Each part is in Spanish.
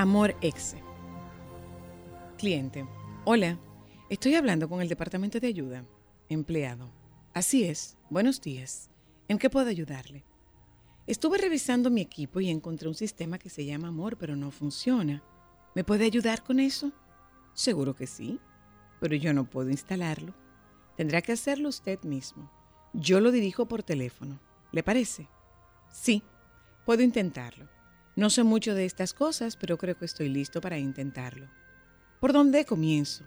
Amor Exe. Cliente. Hola, estoy hablando con el departamento de ayuda. Empleado. Así es. Buenos días. ¿En qué puedo ayudarle? Estuve revisando mi equipo y encontré un sistema que se llama Amor, pero no funciona. ¿Me puede ayudar con eso? Seguro que sí, pero yo no puedo instalarlo. Tendrá que hacerlo usted mismo. Yo lo dirijo por teléfono. ¿Le parece? Sí, puedo intentarlo. No sé mucho de estas cosas, pero creo que estoy listo para intentarlo. ¿Por dónde comienzo?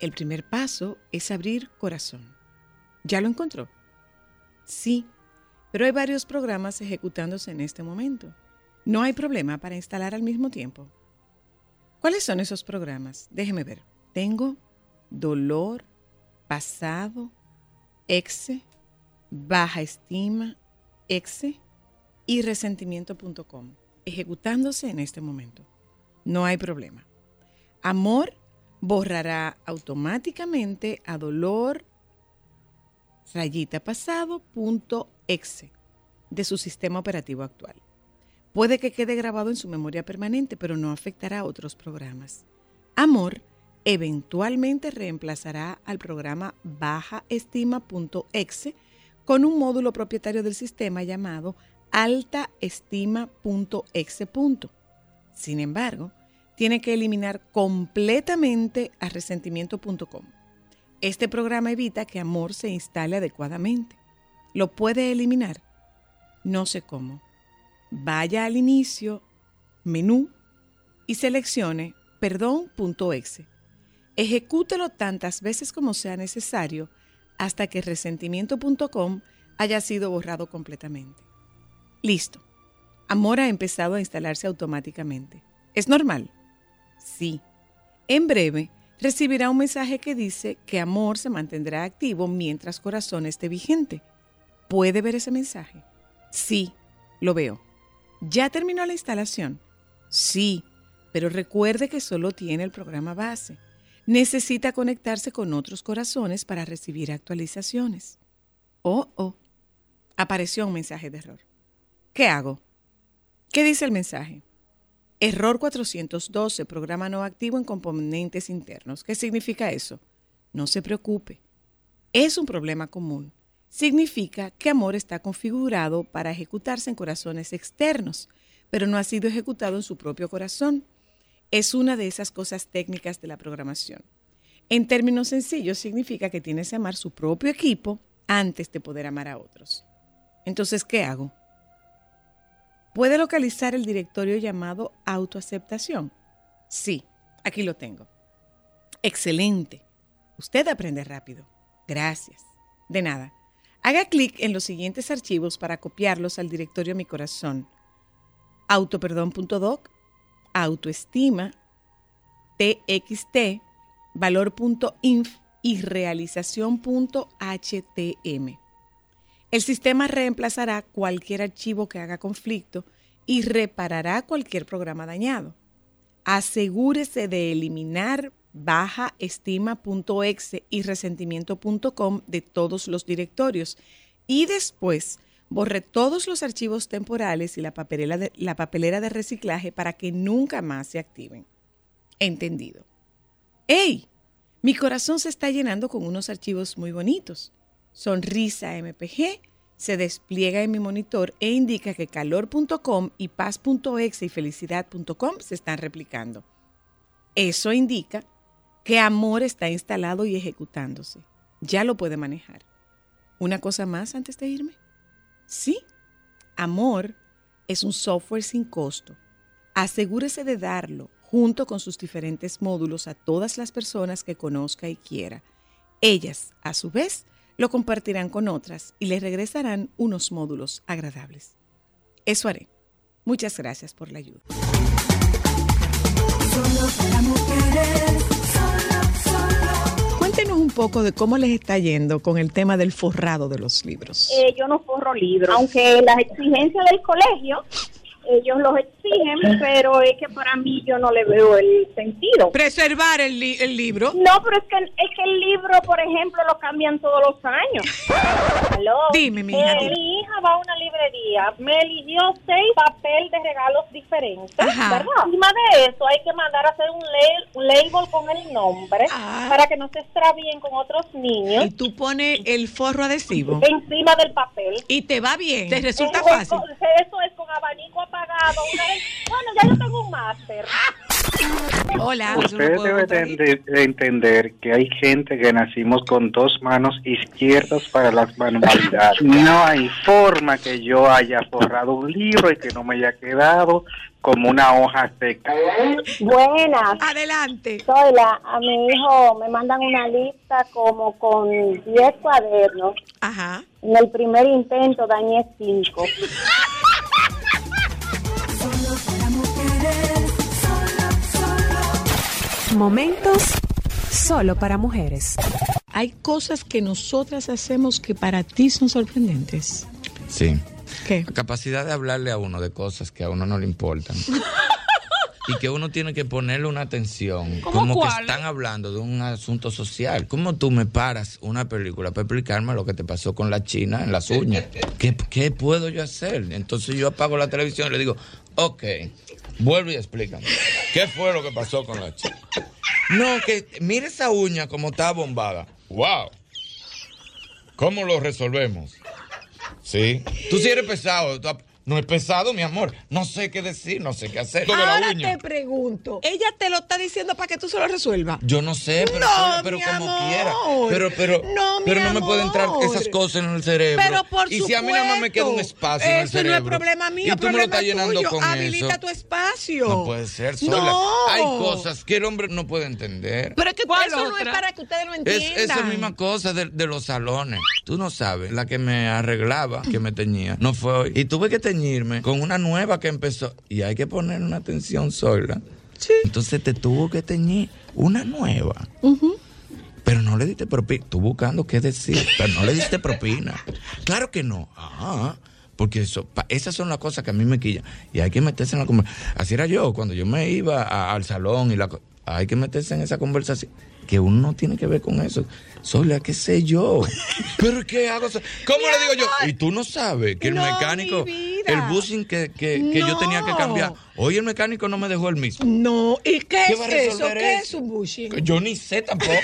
El primer paso es abrir corazón. ¿Ya lo encontró? Sí, pero hay varios programas ejecutándose en este momento. No hay problema para instalar al mismo tiempo. ¿Cuáles son esos programas? Déjeme ver. Tengo dolor, pasado, exe, baja estima, exe y resentimiento.com, ejecutándose en este momento. No hay problema. Amor borrará automáticamente a dolor rayita pasado.exe de su sistema operativo actual. Puede que quede grabado en su memoria permanente, pero no afectará a otros programas. Amor eventualmente reemplazará al programa bajaestima.exe con un módulo propietario del sistema llamado altaestima.exe. Sin embargo, tiene que eliminar completamente a resentimiento.com. Este programa evita que amor se instale adecuadamente. ¿Lo puede eliminar? No sé cómo. Vaya al inicio, menú y seleccione perdón.exe. Ejecútelo tantas veces como sea necesario hasta que resentimiento.com haya sido borrado completamente. Listo. Amor ha empezado a instalarse automáticamente. ¿Es normal? Sí. En breve, recibirá un mensaje que dice que Amor se mantendrá activo mientras Corazón esté vigente. ¿Puede ver ese mensaje? Sí, lo veo. ¿Ya terminó la instalación? Sí, pero recuerde que solo tiene el programa base. Necesita conectarse con otros corazones para recibir actualizaciones. Oh, oh. Apareció un mensaje de error. ¿Qué hago? ¿Qué dice el mensaje? Error 412, programa no activo en componentes internos. ¿Qué significa eso? No se preocupe. Es un problema común. Significa que amor está configurado para ejecutarse en corazones externos, pero no ha sido ejecutado en su propio corazón. Es una de esas cosas técnicas de la programación. En términos sencillos, significa que tienes que amar su propio equipo antes de poder amar a otros. Entonces, ¿qué hago? ¿Puede localizar el directorio llamado autoaceptación? Sí, aquí lo tengo. Excelente. Usted aprende rápido. Gracias. De nada. Haga clic en los siguientes archivos para copiarlos al directorio Mi Corazón. Autoperdón.doc, autoestima, txt, valor.inf y realización.htm. El sistema reemplazará cualquier archivo que haga conflicto y reparará cualquier programa dañado. Asegúrese de eliminar baja estima.exe y resentimiento.com de todos los directorios y después borre todos los archivos temporales y la papelera, de, la papelera de reciclaje para que nunca más se activen. Entendido. ¡Ey! Mi corazón se está llenando con unos archivos muy bonitos. Sonrisa MPG se despliega en mi monitor e indica que calor.com y paz.exe y felicidad.com se están replicando. Eso indica que amor está instalado y ejecutándose. Ya lo puede manejar. ¿Una cosa más antes de irme? Sí, amor es un software sin costo. Asegúrese de darlo junto con sus diferentes módulos a todas las personas que conozca y quiera. Ellas, a su vez, lo compartirán con otras y le regresarán unos módulos agradables. Eso haré. Muchas gracias por la ayuda. Cuéntenos un poco de cómo les está yendo con el tema del forrado de los libros. Eh, yo no forro libros, aunque las exigencias del colegio ellos los exigen, pero es que para mí yo no le veo el sentido. Preservar el, el libro. No, pero es que, es que el libro, por ejemplo, lo cambian todos los años. Dime, mi hija. Eh, mi hija va a una librería, me eligió seis papel de regalos diferentes, ¿verdad? Encima de eso hay que mandar a hacer un, un label con el nombre ah. para que no se extravíen con otros niños. Y tú pones el forro adhesivo. Encima del papel. Y te va bien, te resulta fácil. Eso es con abanico apagado. Bueno, ya yo tengo un máster. Hola. Usted debe entender que hay gente que nacimos con dos manos izquierdas para las manualidades. No hay forma que yo haya forrado un libro y que no me haya quedado como una hoja seca. Buenas. Adelante. Soy la, a mi hijo me mandan una lista como con 10 cuadernos. Ajá. En el primer intento dañé 5. Momentos solo para mujeres. Hay cosas que nosotras hacemos que para ti son sorprendentes. Sí. ¿Qué? La capacidad de hablarle a uno de cosas que a uno no le importan. y que uno tiene que ponerle una atención. Como que están hablando de un asunto social. ¿Cómo tú me paras una película para explicarme lo que te pasó con la china en las uñas? ¿Qué, qué puedo yo hacer? Entonces yo apago la televisión y le digo, ok, vuelve y explícame. ¿Qué fue lo que pasó con la china? No, que mire esa uña como está bombada. ¡Wow! ¿Cómo lo resolvemos? Sí. Tú sí eres pesado. No es pesado, mi amor. No sé qué decir, no sé qué hacer. Ahora te pregunto, ¿ella te lo está diciendo para que tú se lo resuelvas? Yo no sé, pero, pero, como quiera. Pero, pero, no, pero no me pueden entrar esas cosas en el cerebro. Pero por Y si a mí nada más me queda un espacio en el cerebro. Eso no es problema mío, y tú me lo estás llenando con Habilita tu espacio. No puede ser sola. Hay cosas que el hombre no puede entender. Pero es que eso no es para que ustedes lo entiendan. Es esa misma cosa de, de los salones. Tú no sabes, la que me arreglaba, que me teñía, no fue hoy. Y tuve que con una nueva que empezó. Y hay que poner una atención sola. Sí. Entonces te tuvo que teñir una nueva. Pero no le diste propina. Tú buscando qué decir, pero no le diste propina. Claro que no. Ah, porque eso, esas son las cosas que a mí me quillan. Y hay que meterse en la conversación. Así era yo, cuando yo me iba al salón y la hay que meterse en esa conversación. Que uno no tiene que ver con eso. Sola, qué sé yo. ¿Pero qué hago? ¿Cómo le digo yo? Y tú no sabes que el mecánico, el busing que, que, que yo tenía que cambiar, hoy el mecánico no me dejó el mismo. No, ¿y qué, es eso? ¿Qué es un bushing? Yo ni sé tampoco.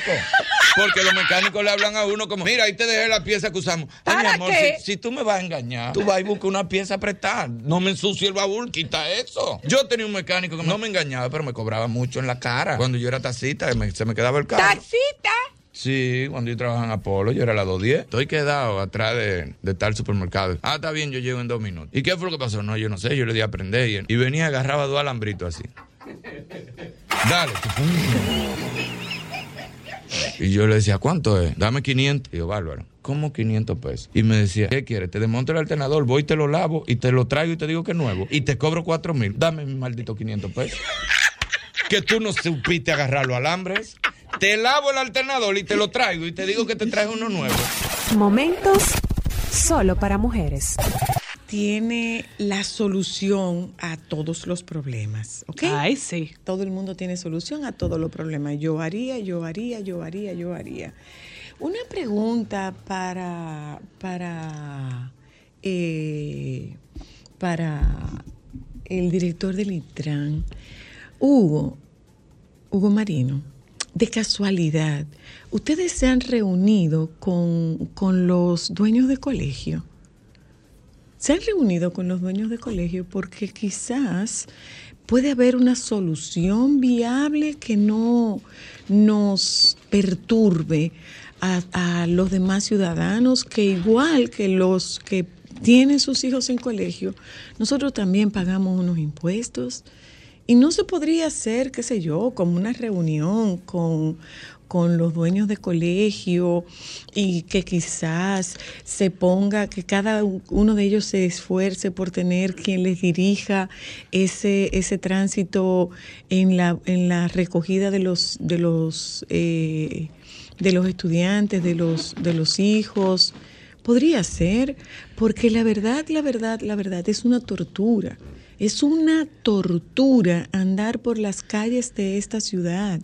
Porque los mecánicos le hablan a uno como, mira, ahí te dejé la pieza que usamos. Ay, mi amor, si, si, tú me vas a engañar, tú vas y buscas una pieza prestada. No me ensucie el baúl, quita eso. Yo tenía un mecánico que no me engañaba, pero me cobraba mucho en la cara. Cuando yo era taxista, se me quedaba el carro. ¿Taxista? Sí, cuando yo trabajaba en Apolo, yo era la 210. Estoy quedado atrás de, de, tal supermercado. Ah, está bien, yo llego en dos minutos. ¿Y qué fue lo que pasó? No, yo no sé, yo le di a aprender y, y venía, agarraba dos alambritos así. Dale. Y yo le decía, ¿cuánto es? Dame 500. Y yo, bárbaro. ¿Cómo 500 pesos? Y me decía, ¿qué quieres? Te desmonto el alternador, voy y te lo lavo y te lo traigo y te digo que es nuevo. Y te cobro 4 mil. Dame mi maldito 500 pesos. que tú no supiste agarrar los alambres. Te lavo el alternador y te lo traigo y te digo que te traes uno nuevo. Momentos solo para mujeres. tiene la solución a todos los problemas, ¿ok? Ay, sí. Todo el mundo tiene solución a todos los problemas. Yo haría, yo haría, yo haría, yo haría. Una pregunta para, para, eh, para el director del ITRAN, Hugo, Hugo Marino. De casualidad, ¿ustedes se han reunido con, con los dueños de colegio? se han reunido con los dueños de colegio porque quizás puede haber una solución viable que no nos perturbe a, los demás ciudadanos, que igual que los que tienen sus hijos en colegio, nosotros también pagamos unos impuestos. Y no se podría hacer, qué sé yo, como una reunión con con los dueños de colegio y que quizás se ponga, que cada uno de ellos se esfuerce por tener quien les dirija ese, ese tránsito en la, en la recogida de los, de los, eh, de los estudiantes, de los, de los hijos. Podría ser, porque la verdad, la verdad, la verdad es una tortura. Es una tortura andar por las calles de esta ciudad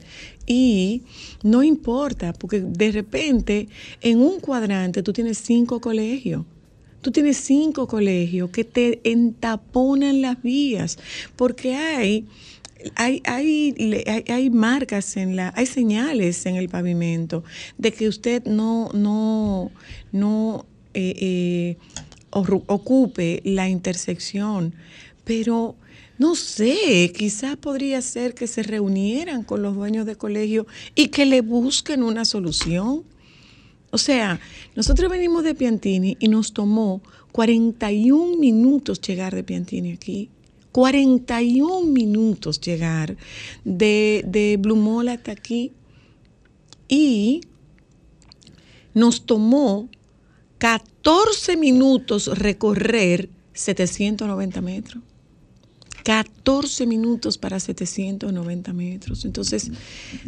y no importa, porque de repente en un cuadrante tú tienes cinco colegios. Tú tienes cinco colegios que te entaponan las vías, porque hay hay, hay, hay, marcas en la, hay señales en el pavimento de que usted no, no, no eh, eh, ocupe la intersección pero no sé, quizás podría ser que se reunieran con los dueños de colegio y que le busquen una solución. O sea, nosotros venimos de Piantini y nos tomó 41 minutos llegar de Piantini aquí. 41 minutos llegar de, de Blumol hasta aquí. Y nos tomó 14 minutos recorrer 790 metros. 14 minutos para 790 metros. Entonces,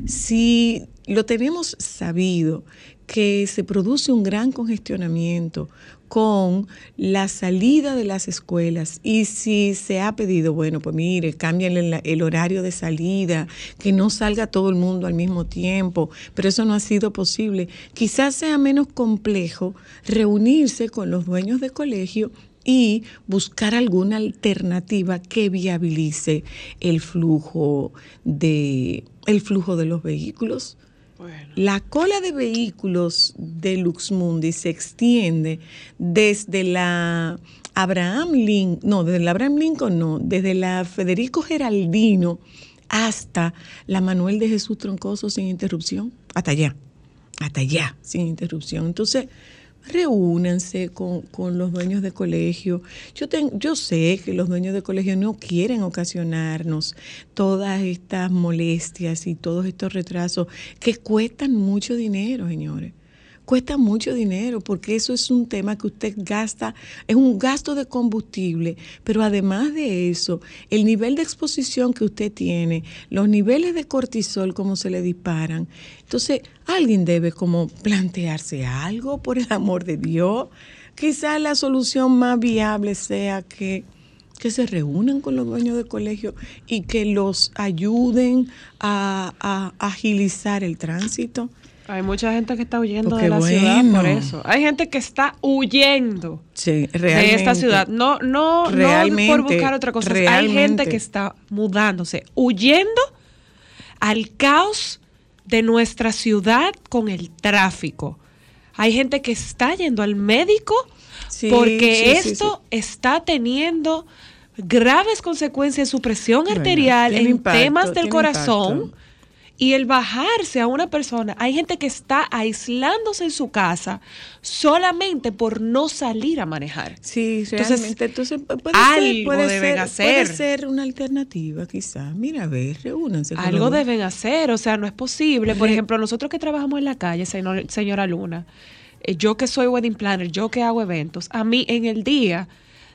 si lo tenemos sabido que se produce un gran congestionamiento con la salida de las escuelas y si se ha pedido, bueno, pues mire, cambien el, horario de salida, que no salga todo el mundo al mismo tiempo, pero eso no ha sido posible. Quizás sea menos complejo reunirse con los dueños de colegio y buscar alguna alternativa que viabilice el flujo de, el flujo de los vehículos. La cola de vehículos de Luxmundi se extiende desde la Abraham Lincoln, no, desde la Abraham Lincoln, no, desde la Federico Geraldino hasta la Manuel de Jesús Troncoso sin interrupción, hasta allá, hasta allá, sin interrupción. Entonces, reúnanse con, con, los dueños de colegio. Yo, yo sé que los dueños de colegio no quieren ocasionarnos todas estas molestias y todos estos retrasos que cuestan mucho dinero, señores cuesta mucho dinero porque eso es un tema que usted gasta, es un gasto de combustible, pero además de eso, el nivel de exposición que usted tiene, los niveles de cortisol como se le disparan. Entonces, alguien debe como plantearse algo por el amor de Dios. Quizás la solución más viable sea que que se reúnan con los dueños de colegio y que los ayuden a, a agilizar el tránsito. Hay mucha gente que está huyendo de la ciudad por eso. Hay gente que está huyendo de esta ciudad. No, no, no por buscar otra cosa. Hay gente que está mudándose, huyendo al caos de nuestra ciudad con el tráfico. Hay gente que está yendo al médico porque esto está teniendo graves consecuencias en su presión arterial, en temas del corazón y el bajarse a una persona, hay gente que está aislándose en su casa solamente por no salir a manejar. Sí, entonces, entonces puede algo ser, deben hacer. Puede ser una alternativa, quizás. Mira, a ver, reúnanse. Algo deben hacer, o sea, no es posible. Por ejemplo, nosotros que trabajamos en la calle, señora Luna, eh, yo que soy wedding planner, yo que hago eventos, a mí en el día,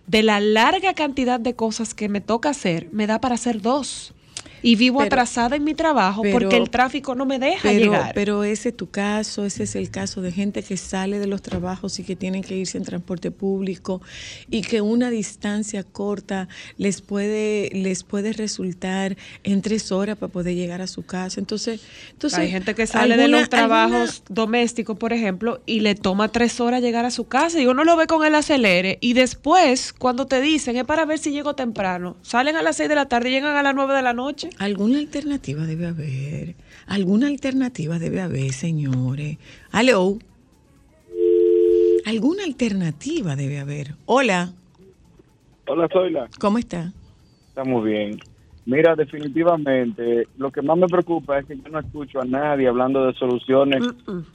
de la larga cantidad de cosas que me toca hacer, me da para hacer dos. Y vivo atrasada en mi trabajo porque el tráfico no me deja llegar. Pero ese es tu caso, ese es el caso de gente que sale de los trabajos y que tienen que irse en transporte público y que una distancia corta les puede, les puede resultar en tres horas para poder llegar a su casa. Entonces, entonces hay gente que sale de los trabajos domésticos, por ejemplo, y le toma tres horas llegar a su casa y uno lo ve con el acelere y después, cuando te dicen es para ver si llego temprano, salen a las seis de la tarde y llegan a las nueve de la noche. Alguna alternativa debe haber. Alguna alternativa debe haber, señores. Hello. Alguna alternativa debe haber. Hola. Hola, Zoila. ¿Cómo está? Estamos bien. Mira, definitivamente, lo que más me preocupa es que yo no escucho a nadie hablando de soluciones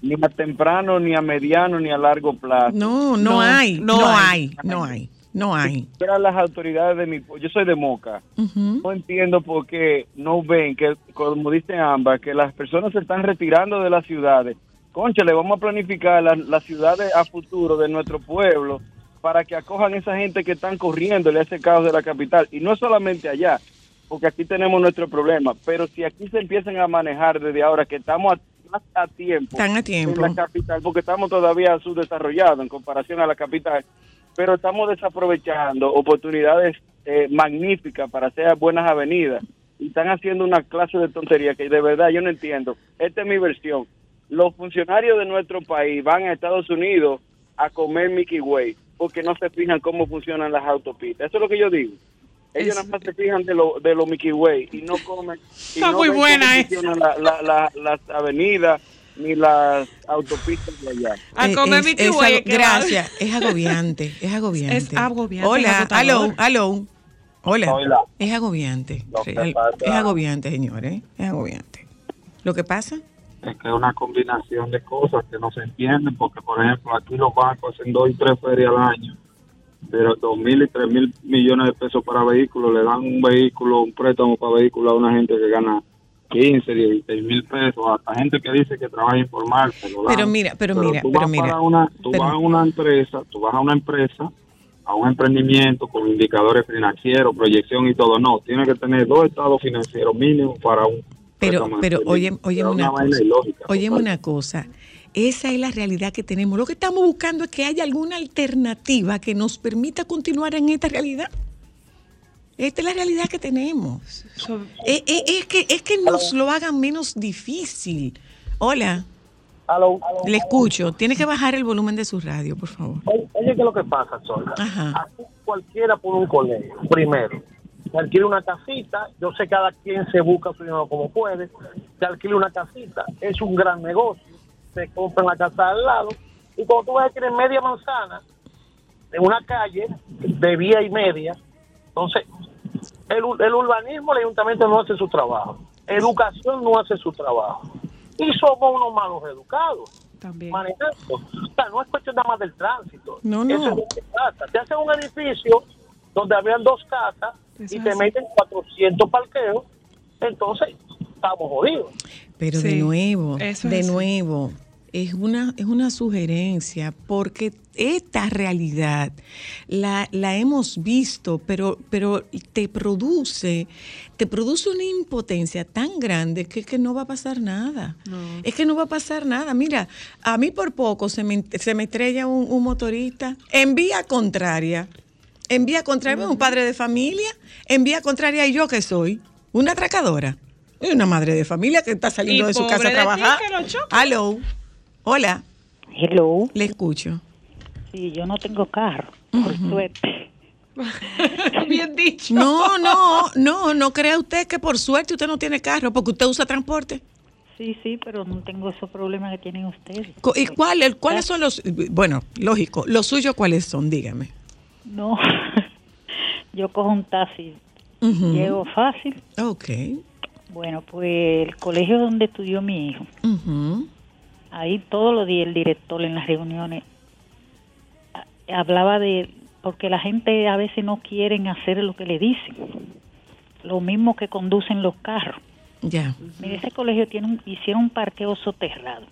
ni a temprano, ni a mediano, ni a largo plazo. No, no, hay, no, hay, no hay. No hay. Pero las autoridades de mi... Yo soy de Moca. No entiendo por qué no ven que, como dicen ambas, que las personas se están retirando de las ciudades. Concha, le vamos a planificar las ciudades a futuro de nuestro pueblo para que acojan a esa gente que están corriendo en ese caos de la capital. Y no solamente allá, porque aquí tenemos nuestro problema. Pero si aquí se empiezan a manejar desde ahora, que estamos más a tiempo, Están a tiempo. en la capital, porque estamos todavía subdesarrollados en comparación a la capital, pero estamos desaprovechando oportunidades eh, magníficas para hacer buenas avenidas y están haciendo una clase de tontería que de verdad yo no entiendo. Esta es mi versión. Los funcionarios de nuestro país van a Estados Unidos a comer Mickey Way porque no se fijan cómo funcionan las autopistas. Eso es lo que yo digo. Ellos nada más se fijan de lo, de lo Mickey Way y no comen. Está muy buena, ¿eh? las avenidas ni las autopistas de allá. A comer es, es, Gracias, es agobiante, es agobiante. Es agobiante. Hola, aló, aló. Hola. Hola. Es agobiante. es agobiante, señores. Es agobiante. ¿Lo que pasa? Es que es una combinación de cosas que no se entienden, porque, por ejemplo, aquí los bancos hacen dos y tres ferias al año, pero dos mil y tres mil millones de pesos para vehículos, le dan un vehículo, un préstamo para vehículo a una gente que gana 15, 16 mil pesos, hasta gente que dice que trabaja informal. Pero mira, pero, mira, pero mira. Una, tú vas a una empresa, tú vas a una empresa, a un emprendimiento con indicadores financieros, proyección y todo. No, tiene que tener dos estados financieros mínimos para un. Pero, pero oye, oye una, cosa, oye una cosa. Esa es la realidad que tenemos. Lo que estamos buscando es que haya alguna alternativa que nos permita continuar en esta realidad. Esta es la realidad que tenemos. Es, que, es que nos lo hagan menos difícil. Hola. Le escucho. Tiene que bajar el volumen de su radio, por favor. Oye, ¿qué es lo que pasa, Sola? Aquí cualquiera pone un colegio. Primero, se alquila una casita. Yo sé cada quien se busca su dinero como puede. Se alquila una casita. Es un gran negocio. Se compra la casa al lado. Y cuando tú ves que tienes media manzana, en una calle de vía y media, entonces el, urbanismo, el ayuntamiento no hace su trabajo. Educación no hace su trabajo. Y somos unos malos educados. También. Manejando. O sea, no es cuestión nada más del tránsito. No, no. Eso es lo que pasa. Te hacen un edificio donde habían dos casas y te meten 400 parqueos, entonces estamos jodidos. Pero de nuevo, de nuevo, es una, es una sugerencia porque esta realidad la, la, hemos visto, pero, pero te produce, te produce una impotencia tan grande que, que no va a pasar nada. Es que no va a pasar nada. Mira, a mí por poco se me, se me estrella un, motorista en vía contraria. En vía contraria, un padre de familia, en vía contraria, y yo que soy, una atracadora. Una madre de familia que está saliendo de su casa a trabajar. Hello. Hola. Hello. Le escucho. Sí, yo no tengo carro, por suerte. Bien dicho. No, no, no, no crea usted que por suerte usted no tiene carro, porque usted usa transporte. Sí, sí, pero no tengo esos problemas que tienen ustedes. ¿Y cuál, cuáles son los, bueno, lógico, los suyos cuáles son? Dígame. No, yo cojo un taxi, llego fácil. Ok. Bueno, pues el colegio donde estudió mi hijo, ahí todos los días el director en las reuniones hablaba de porque la gente a veces no quieren hacer lo que le dicen. Lo mismo que conducen los carros. Ya. Mire ese colegio tiene un, hicieron un parqueo soterrado.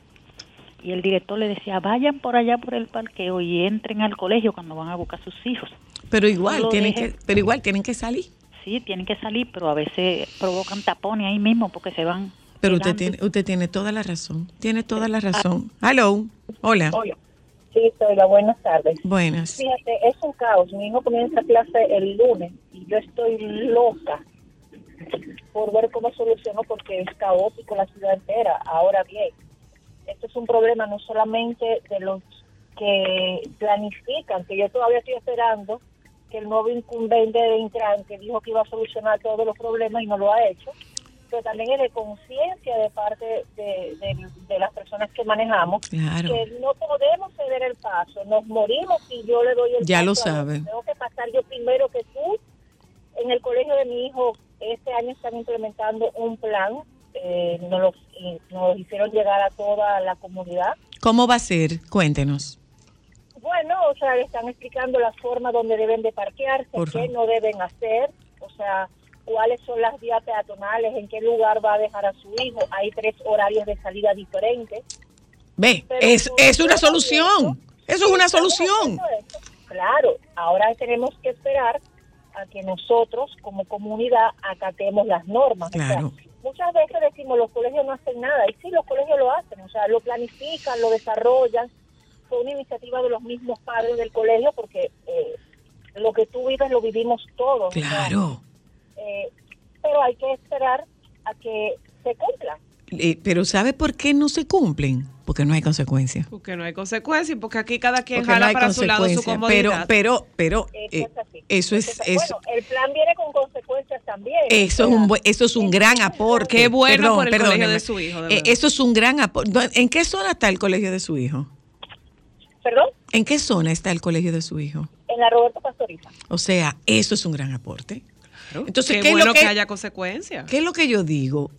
Y el director le decía vayan por allá por el parqueo y entren al colegio cuando van a buscar a sus hijos. Pero igual tienen que pero igual tienen que salir. Sí, tienen que salir, pero a veces provocan tapones ahí mismo porque se van. Pero usted tiene, usted tiene toda la razón, tiene toda la razón. Hello, hola. Hola. Sí, soy la buenas tardes. Buenas. Fíjate, es un caos. Mi hijo comienza clase el lunes y yo estoy loca por ver cómo soluciono porque es caótico la ciudad entera. Ahora bien, esto es un problema no solamente de los que planifican, que yo todavía estoy esperando que el nuevo incumbente de Intran, que dijo que iba a solucionar todos los problemas y no lo ha hecho, pero también es de conciencia de parte de, las personas que manejamos, que no podemos ceder el paso, nos morimos y yo le doy el ya lo sabe. Tengo que pasar yo primero que tú. En el colegio de mi hijo este año están implementando un plan, eh, nos, nos hicieron llegar a toda la comunidad. ¿Cómo va a ser? Cuéntenos. Bueno, o sea, le están explicando la forma donde deben de parquearse, qué no deben hacer, o sea, cuáles son las vías peatonales, en qué lugar va a dejar a su hijo. Hay tres horarios de salida diferentes. Ve, es, es una solución. Eso es una solución. Claro, ahora tenemos que esperar a que nosotros como comunidad acatemos las normas. Claro. muchas veces decimos los colegios no hacen nada y sí, los colegios lo hacen, o sea, lo planifican, lo desarrollan. Fue una iniciativa de los mismos padres del colegio porque eh, lo que tú vives lo vivimos todos. Claro. Eh, pero hay que esperar a que se cumpla. Eh, pero ¿sabe por qué no se cumplen? Porque no hay consecuencias. Porque no hay consecuencias, porque aquí cada quien jala para su lado su comodidad. Pero, pero, pero eh, eso es, eso Bueno, el plan viene con consecuencias también. Eso es un, eso es un gran aporte. Qué bueno por el colegio de su hijo. eso es un gran aporte. ¿En qué zona está el colegio de su hijo? ¿Perdón? ¿En qué zona está el colegio de su hijo? En la Roberto Pastoriza. O sea, eso es un gran aporte. Entonces, qué, bueno que, haya consecuencias. ¿Qué es lo que yo digo?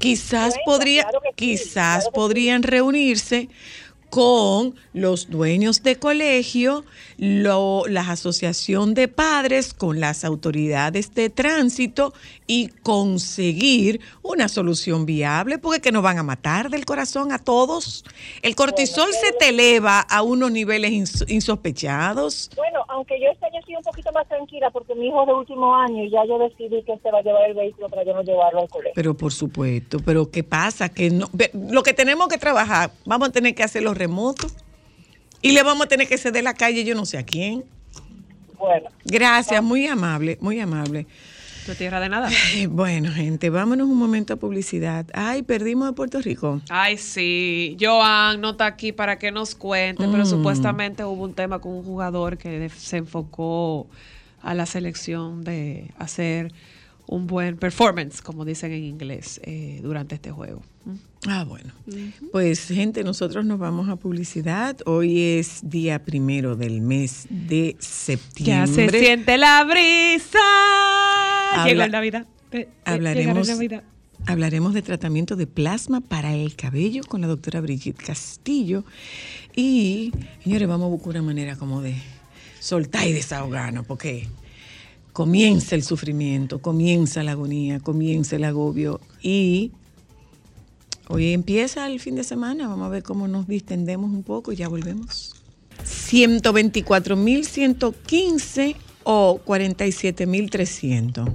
quizás podría, quizás podrían reunirse con los dueños de colegio, lo, la asociación de padres, con las autoridades de tránsito y conseguir una solución viable, porque que nos van a matar del corazón a todos. El cortisol se te eleva a unos niveles insospechados. Bueno, aunque yo este año estoy un poquito más tranquila porque mi hijo es de último año y ya yo decidí que se va a llevar el vehículo para yo no llevarlo al colegio. Pero por supuesto, pero ¿qué pasa? Que no, lo que tenemos que trabajar, vamos a tener que hacerlo remoto y le vamos a tener que ceder la calle yo no sé a quién. Bueno. Gracias, muy amable, muy amable. Tierra de nada. Bueno, gente, vámonos un momento a publicidad. Ay, perdimos a Puerto Rico. Ay, sí. Joan no está aquí para que nos cuente, pero mm. supuestamente hubo un tema con un jugador que se enfocó a la selección de hacer un buen performance, como dicen en inglés, eh, durante este juego. Ah, bueno. Pues gente, nosotros nos vamos a publicidad. Hoy es día primero del mes de septiembre. Ya se siente la brisa. Llegó la Navidad. Hablaremos, hablaremos de tratamiento de plasma para el cabello con la doctora Brigitte Castillo. Y, señores, vamos a buscar una manera como de soltar y desahogarnos, porque comienza el sufrimiento, comienza la agonía, comienza el agobio y hoy empieza el fin de semana, vamos a ver cómo nos distendemos un poco y ya volvemos. 124.115 o 47.300.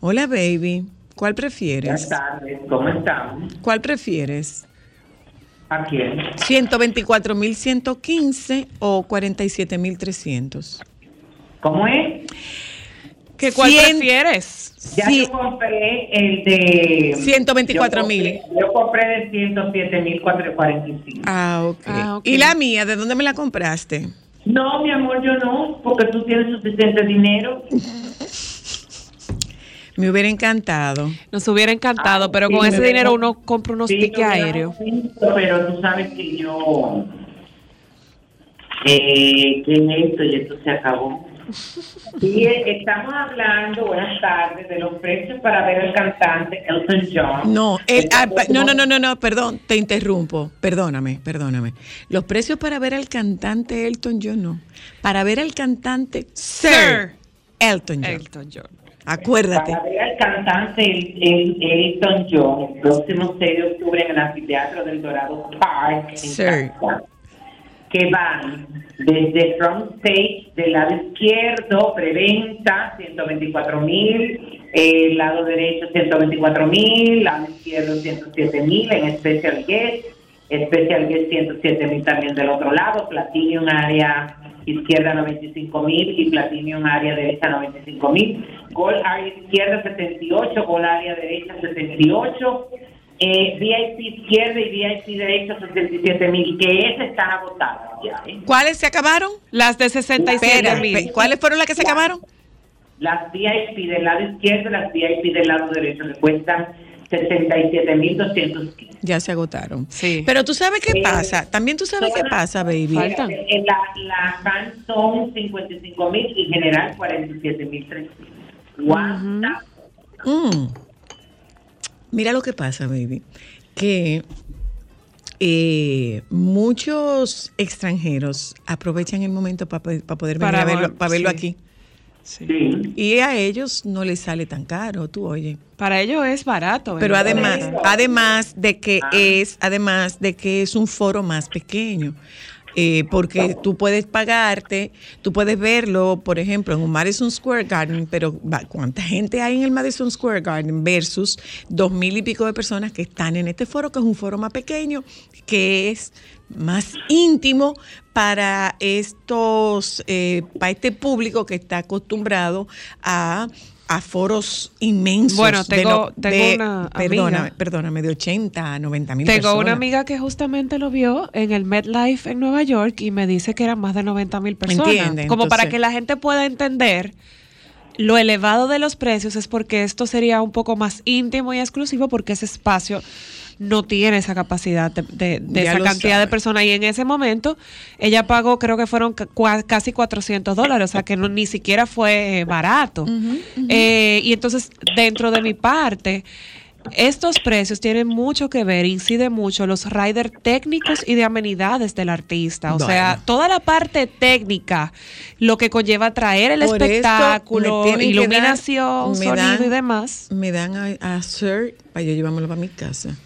Hola baby, ¿cuál prefieres? Buenas tardes, ¿cómo están? ¿Cuál prefieres? ¿A quién? 124.115 o 47.300. ¿Cómo es? ¿Qué cuál prefieres? Ya yo compré el de 124 mil. Yo compré de 107 mil 445. Ah, okay. ah, ok. ¿Y la mía? ¿De dónde me la compraste? No, mi amor, yo no, porque tú tienes suficiente dinero. Me hubiera encantado. Nos hubiera encantado, pero con ese dinero uno compra unos tickets aéreos. Pero tú sabes que yo... Eh, que esto y esto se acabó. Sí, estamos hablando, buenas tardes, de los precios para ver al cantante Elton John. No, ah, no, no, no, no, no, perdón, te interrumpo, perdóname, perdóname. Los precios para ver al cantante Elton John, no. Para ver al cantante Sir Elton John. Elton John. Acuérdate. Para ver al cantante Elton John el próximo 6 de octubre en el anfiteatro del Dorado Park. En Sir. Que van desde front stage del lado izquierdo, preventa, 124 mil, el lado derecho 124 mil, lado izquierdo 107 mil, en Special Guest, Special Guest 107 mil también del otro lado, Platinum área izquierda 95 mil y Platinum área derecha 95 mil, Gold área izquierda 78, Gold área derecha 78, eh, VIP izquierda y VIP derecha 67 mil, que esas están agotadas ya. ¿eh? ¿Cuáles se acabaron? Las de 67 mil. ¿Cuáles fueron las que se acabaron? Las VIP del lado izquierdo y las VIP del lado derecho que cuestan 67.215. Ya se agotaron. Sí. Pero tú sabes qué pasa. También tú sabes qué pasa, baby. Faltan. En la, la son 55.000 y general 47.300. Wow. Mira lo que pasa, baby. Que eh, muchos extranjeros aprovechan el momento para poder venir a verlo, para verlo aquí. Sí. Y a ellos no les sale tan caro, tú oye. Para ellos es barato. Pero además, además de que ah. es, además de que es un foro más pequeño. Eh, porque tú puedes pagarte, tú puedes verlo, por ejemplo, en un Madison Square Garden, pero ¿cuánta gente hay en el Madison Square Garden versus dos mil y pico de personas que están en este foro, que es un foro más pequeño, que es más íntimo para estos, eh, para este público que está acostumbrado a a foros inmensos. Bueno, tengo, tengo una perdona, Perdóname, de 80 a 90 mil personas. Tengo una amiga que justamente lo vio en el MetLife en Nueva York y me dice que eran más de 90 mil personas. ¿Entiende? Como para que la gente pueda entender lo elevado de los precios es porque esto sería un poco más íntimo y exclusivo porque ese espacio no tiene esa capacidad de, esa cantidad de personas. Y en ese momento ella pagó, creo que fueron casi 400 dólares, o sea que no, ni siquiera fue barato. Eh, y entonces, dentro de mi parte, estos precios tienen mucho que ver, incide mucho los riders técnicos y de amenidades del artista. O sea, toda la parte técnica, lo que conlleva traer el espectáculo, iluminación, sonido y demás. Me dan a, a Sir para yo llevármelo para mi casa.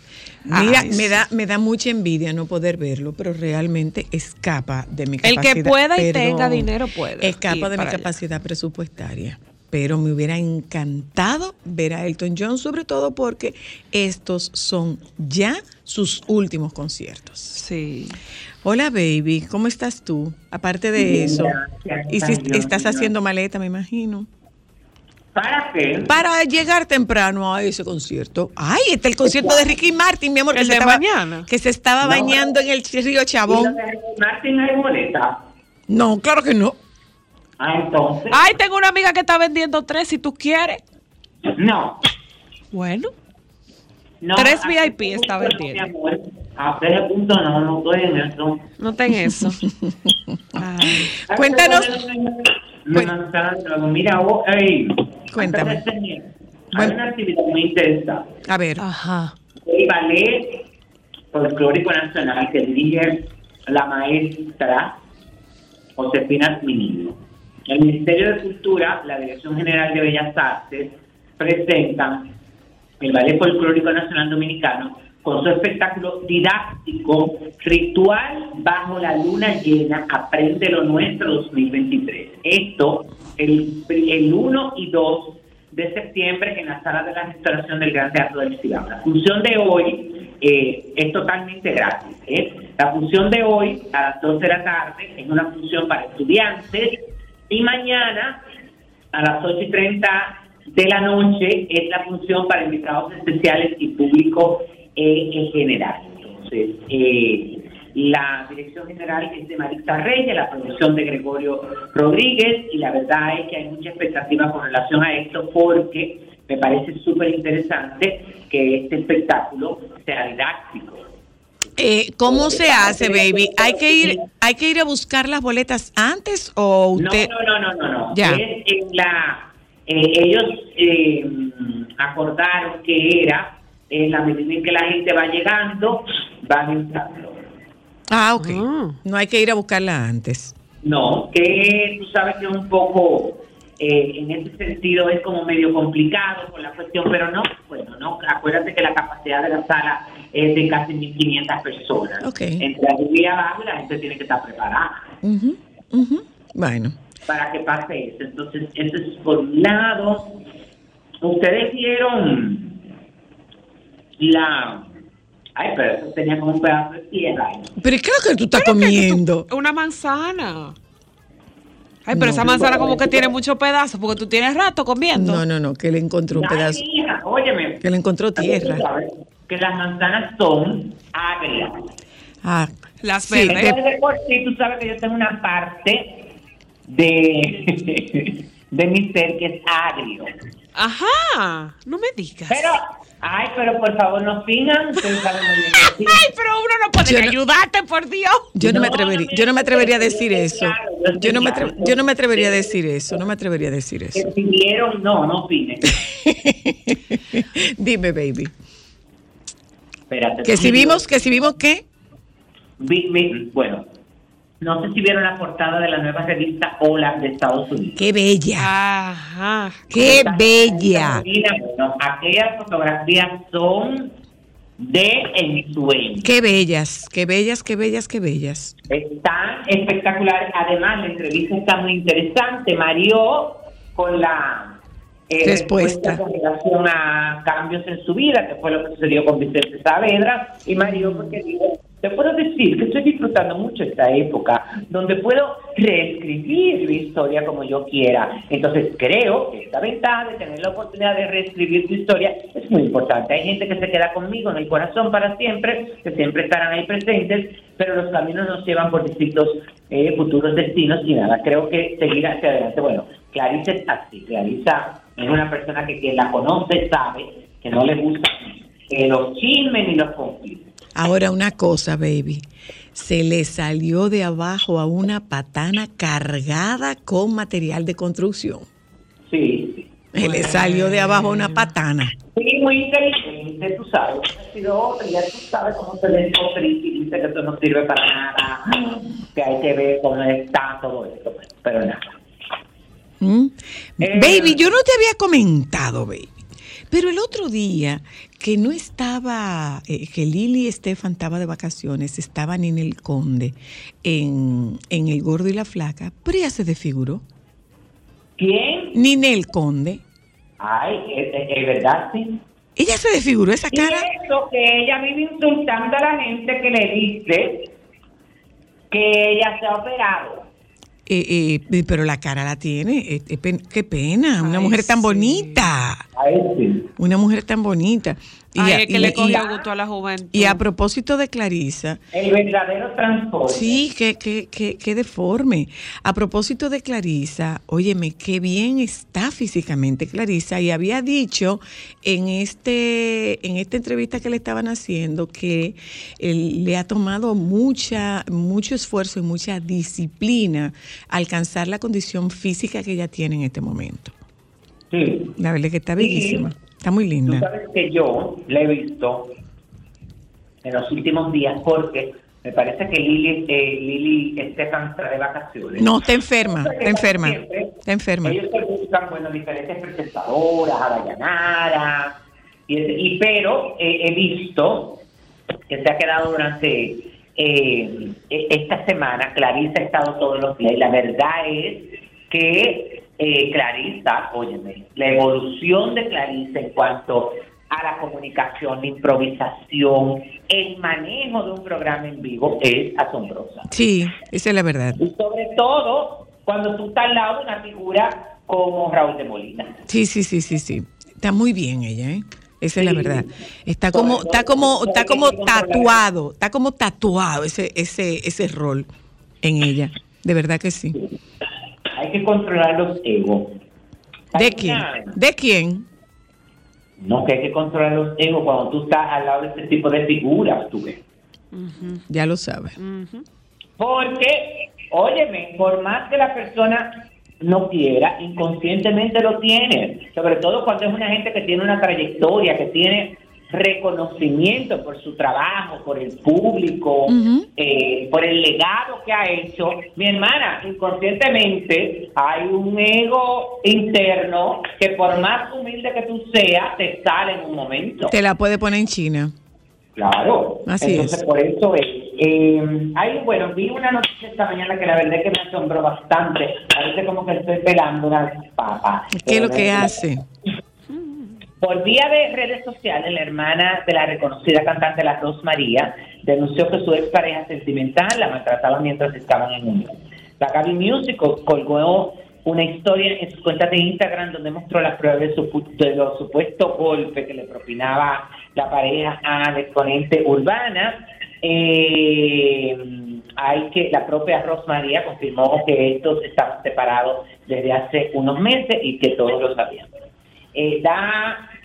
Mira, me da, me da mucha envidia no poder verlo, pero realmente escapa de mi capacidad. El que pueda y tenga dinero puede. Escapa de mi capacidad presupuestaria pero me hubiera encantado ver a Elton John, sobre todo porque estos son ya sus últimos conciertos. Sí. Hola, baby, ¿cómo estás tú? Aparte de eso, y si estás haciendo maleta, me imagino. ¿Para qué? Para llegar temprano a ese concierto. Ay, está el concierto de Ricky Martin, mi amor, que, se estaba, que se estaba bañando en el río Chabón. ¿Y Ricky Martin hay boleta? No, claro que no. Ah, entonces. Ay, tengo una amiga que está vendiendo tres si tú quieres. No. Bueno. tres VIP está vendiendo. A ese punto no, no estoy en eso. No está en eso. Cuéntanos. Mira, vos, hey, Cuéntame. Hay una actividad muy interesante. A ver. Ajá. El ballet folclórico nacional que dirige la maestra Josefina Minino. El Ministerio de Cultura, la Dirección General de Bellas Artes, presentan el Ballet Folclórico Nacional Dominicano con su espectáculo didáctico Ritual bajo la luna llena, Aprende lo nuestro 2023. Esto el, el 1 y 2 de septiembre en la sala de la restauración del Gran Teatro del Ciudad. La función de hoy eh, es totalmente gratis. ¿eh? La función de hoy a las 12 de la tarde es una función para estudiantes y mañana a las 8 y 30 de la noche es la función para invitados especiales y público en general. Entonces, eh, la dirección general es de Marita Reyes, la producción de Gregorio Rodríguez, y la verdad es que hay mucha expectativa con relación a esto porque me parece súper interesante que este espectáculo sea didáctico. Eh, ¿Cómo se hace, baby? ¿Hay que ir hay que ir a buscar las boletas antes o usted? No, no, no, no, no. Ya. la, eh, ellos eh, acordaron que era en la medida en que la gente va llegando, van entrando. Ah, ok. Ah. No hay que ir a buscarla antes. No, que tú sabes que es un poco, eh, en ese sentido es como medio complicado con la cuestión, pero no, bueno, no, acuérdate que la capacidad de la sala es de casi 1.500 personas. Entre arriba y abajo la gente tiene que estar preparada. Bueno. Para que pase eso. Entonces, eso es por un lado. Ustedes vieron la... Ay, pero eso tenía como un pedazo de tierra. Pero ¿qué es lo que tú estás comiendo? una manzana. Ay, pero esa manzana como que tiene muchos pedazos porque tú tienes rato comiendo. No, no, no, que le encontró un pedazo. óyeme. Que le encontró tierra. Que las manzanas son agrias. Ah, las verdes. Sí, tú sabes que yo tengo una parte de, de mi ser que es agrio. Ajá, no me digas. Pero Ay, pero por favor no fingan. Ay, pero uno no puede ayudarte, por Dios. Yo no, me atrevería, yo no me atrevería a decir eso. Yo no me yo no me atrevería a decir eso, no me atrevería a decir eso. Si vieron, no, no opinen. Dime, baby. Espérate. Que si vimos, que si vimos qué? bueno, no sé si vieron la portada de la nueva revista Hola de Estados Unidos. ¡Qué bella! Ajá. ¡Qué bella! Bueno, aquellas fotografías son de ensueño. ¡Qué bellas! ¡Qué bellas, qué bellas, qué bellas! Están espectaculares. Además, la entrevista está muy interesante. Mario con la eh, respuesta con relación a cambios en su vida, que fue lo que sucedió con Vicente Saavedra, y Mario porque dijo te puedo decir que estoy disfrutando mucho esta época donde puedo reescribir mi historia como yo quiera. Entonces creo que esta ventaja de tener la oportunidad de reescribir tu historia es muy importante. Hay gente que se queda conmigo en el corazón para siempre, que siempre estarán ahí presentes, pero los caminos nos llevan por distintos eh, futuros destinos y nada, creo que seguir hacia adelante. Bueno, Clarice es así, Clarice es una persona que quien la conoce sabe que no le gusta eh, los chismes ni los conflictos Ahora una cosa, baby. Se le salió de abajo a una patana cargada con material de construcción. Sí. Se le salió de abajo una patana. Sí, muy inteligente, tú sabes. Ha sido otra, ya tú sabes cómo se le y dice que esto no sirve para nada, que hay que ver cómo está todo esto. Pero nada. ¿Mm? Eh, baby, yo no te había comentado, baby. Pero el otro día que no estaba, eh, que Lili Estefan estaba de vacaciones, estaba en el Conde, en, El Gordo y la Flaca, pero ella se desfiguró. ¿Quién? Ninel Conde. Ay, es, verdad, sí. Ella se desfiguró esa cara. Y eso que ella vive insultando a la gente que le dice que ella se ha operado. Eh, eh, pero la cara la tiene. qué pena, una mujer tan bonita. Una mujer tan bonita. Y a, que le cogió gusto a la juventud. Y a propósito de Clarisa. El verdadero transporte. Sí, que, que, que, deforme. A propósito de Clarisa, óyeme, qué bien está físicamente Clarisa. Y había dicho en este, en esta entrevista que le estaban haciendo que le ha tomado mucha, mucho esfuerzo y mucha disciplina alcanzar la condición física que ella tiene en este momento. Sí. La verdad es que está bellísima. Está muy linda. Tú sabes que yo la he visto en los últimos días porque me parece que Lili, eh, Lili Estefan está de vacaciones. No, está enferma, está enferma. está enferma. Ellos se buscan, bueno, diferentes presentadoras, a y, y pero eh, he visto que se ha quedado durante eh, e, esta semana, Clarisa ha estado todos los días y la verdad es que eh, Clarisa, óyeme, la evolución de Clarisa en cuanto a la comunicación, la improvisación, el manejo de un programa en vivo es asombrosa. Sí, esa es la verdad. Y sobre todo cuando tú estás al lado de una figura como Raúl de Molina. Sí, sí, sí, sí, sí. Está muy bien ella, ¿eh? Esa es la verdad. Está como, está como, está como tatuado, está como tatuado ese, ese, ese rol en ella. De verdad que sí hay que controlar los egos. ¿De quién? ¿De quién? No, que hay que controlar los egos cuando tú estás al lado de este tipo de figuras, tú ves. Ya lo sabes. Porque, óyeme, por más que la persona no quiera, inconscientemente lo tiene. Sobre todo cuando es una gente que tiene una trayectoria, que tiene reconocimiento por su trabajo, por el público, eh, por el legado que ha hecho. Mi hermana, inconscientemente hay un ego interno que por más humilde que tú seas, te sale en un momento. Te la puede poner en China. Claro. Así Entonces, por eso es. Eh, bueno, vi una noticia esta mañana que la verdad es que me asombró bastante. Parece como que estoy pelando una papa. ¿Qué es lo que hace? Por vía de redes sociales, la hermana de la reconocida cantante La Ros María denunció que su expareja sentimental la maltrataba mientras estaban en unión. La Gaby Music colgó una historia en su cuenta de Instagram donde mostró las pruebas de, su, de los supuestos golpes que le propinaba la pareja a la exponente urbana. Eh, que la propia Rosmaría confirmó que estos estaban separados desde hace unos meses y que todos lo sabían. Eh,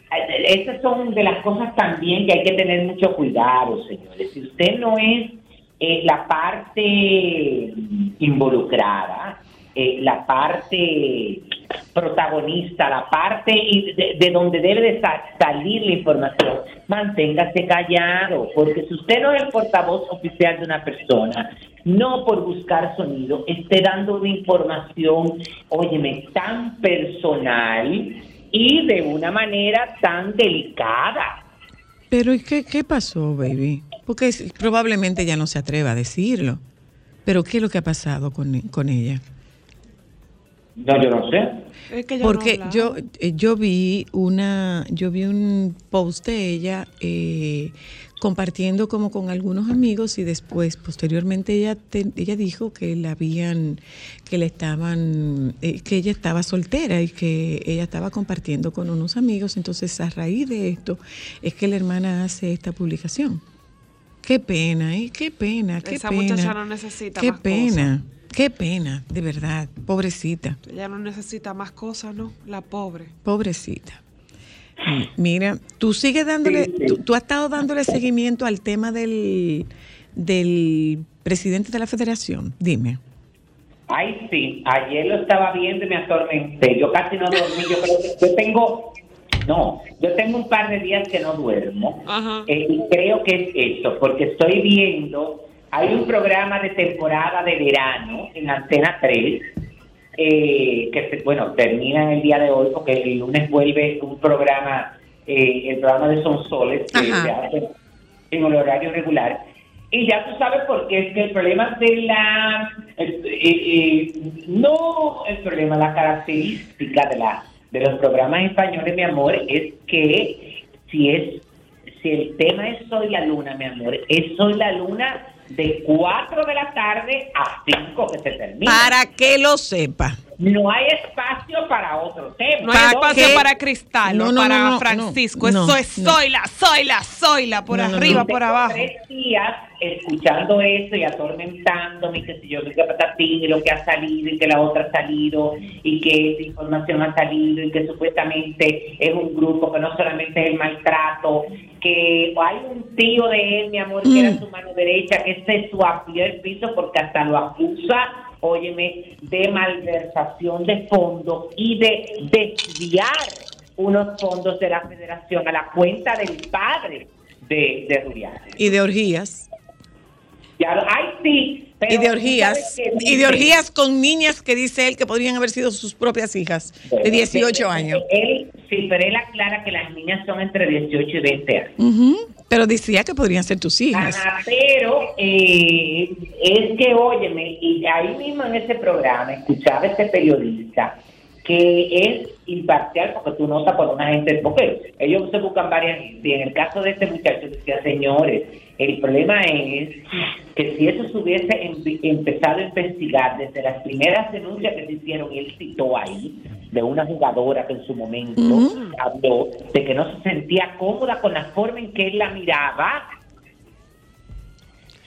esas son de las cosas también que hay que tener mucho cuidado, señores. Si usted no es eh, la parte involucrada, eh, la parte protagonista, la parte de, donde debe de salir la información, manténgase callado, porque si usted no es el portavoz oficial de una persona, no por buscar sonido, esté dando una información, óyeme, tan personal y de una manera tan delicada. Pero ¿y qué, qué pasó, baby? Porque probablemente ya no se atreva a decirlo. Pero ¿qué es lo que ha pasado con, con ella? No, yo no sé. Porque yo eh, yo vi una yo vi un post de ella eh, compartiendo como con algunos amigos y después posteriormente ella ella dijo que la habían que le estaban eh, que ella estaba soltera y que ella estaba compartiendo con unos amigos entonces a raíz de esto es que la hermana hace esta publicación qué pena ¿eh? qué pena qué esa muchacha no necesita qué pena Qué pena, de verdad, pobrecita. Ella no necesita más cosas, ¿no? La pobre. Pobrecita. Mira, tú sigues dándole, Tú, has estado dándole seguimiento al tema del, del presidente de la federación. Dime. Ay, sí, ayer lo estaba viendo y me atormenté. Yo casi no dormí. Yo creo que yo tengo, no, yo tengo un par de días que no duermo. Eh, y creo que es eso, porque estoy viendo hay un programa de temporada de verano en Antena 3 eh, que, bueno, termina el día de hoy porque el lunes vuelve un programa, eh, el programa de Son Soles, que se hace en el horario regular. Y ya tú sabes por qué es que el problema de la. Eh, no el problema, la característica de, la, de los programas españoles, mi amor, es que si es. Si el tema es Soy la Luna, mi amor, es Soy la Luna de 4 de la tarde a 5 que se termina. Para que lo sepa. No hay espacio para otro tema. No hay espacio para Cristal, no, para Francisco. Eso es Zoila, Zoila, Zoila, por arriba, por abajo. Tres días escuchando eso y atormentándome, que si yo que patatín y lo que ha salido y que la otra ha salido y que esa información ha salido y que supuestamente es un grupo que no solamente es el maltrato, que hay un tío de él, mi amor, que era mm. su mano derecha, que se suapió el piso porque hasta lo acusa óyeme, de malversación de fondos y de desviar unos fondos de la federación a la cuenta del padre de, de Y de orgías. Ya, ay, sí. y de orgías. Y de orgías con niñas que dice él que podrían haber sido sus propias hijas de 18 años. Él, sí, pero él aclara que las niñas son entre 18 y 20 años. Pero decía que podrían ser tus hijas. pero eh, es que, óyeme, y ahí mismo en ese programa escuchaba este periodista que es imparcial porque tú notas por una gente, porque ellos se buscan varias y en el caso de este muchacho decía, señores, el problema es que si eso se hubiese empezado a investigar desde las primeras denuncias que se hicieron, él citó ahí, de una jugadora que en su momento habló de que no se sentía cómoda con la forma en que él la miraba,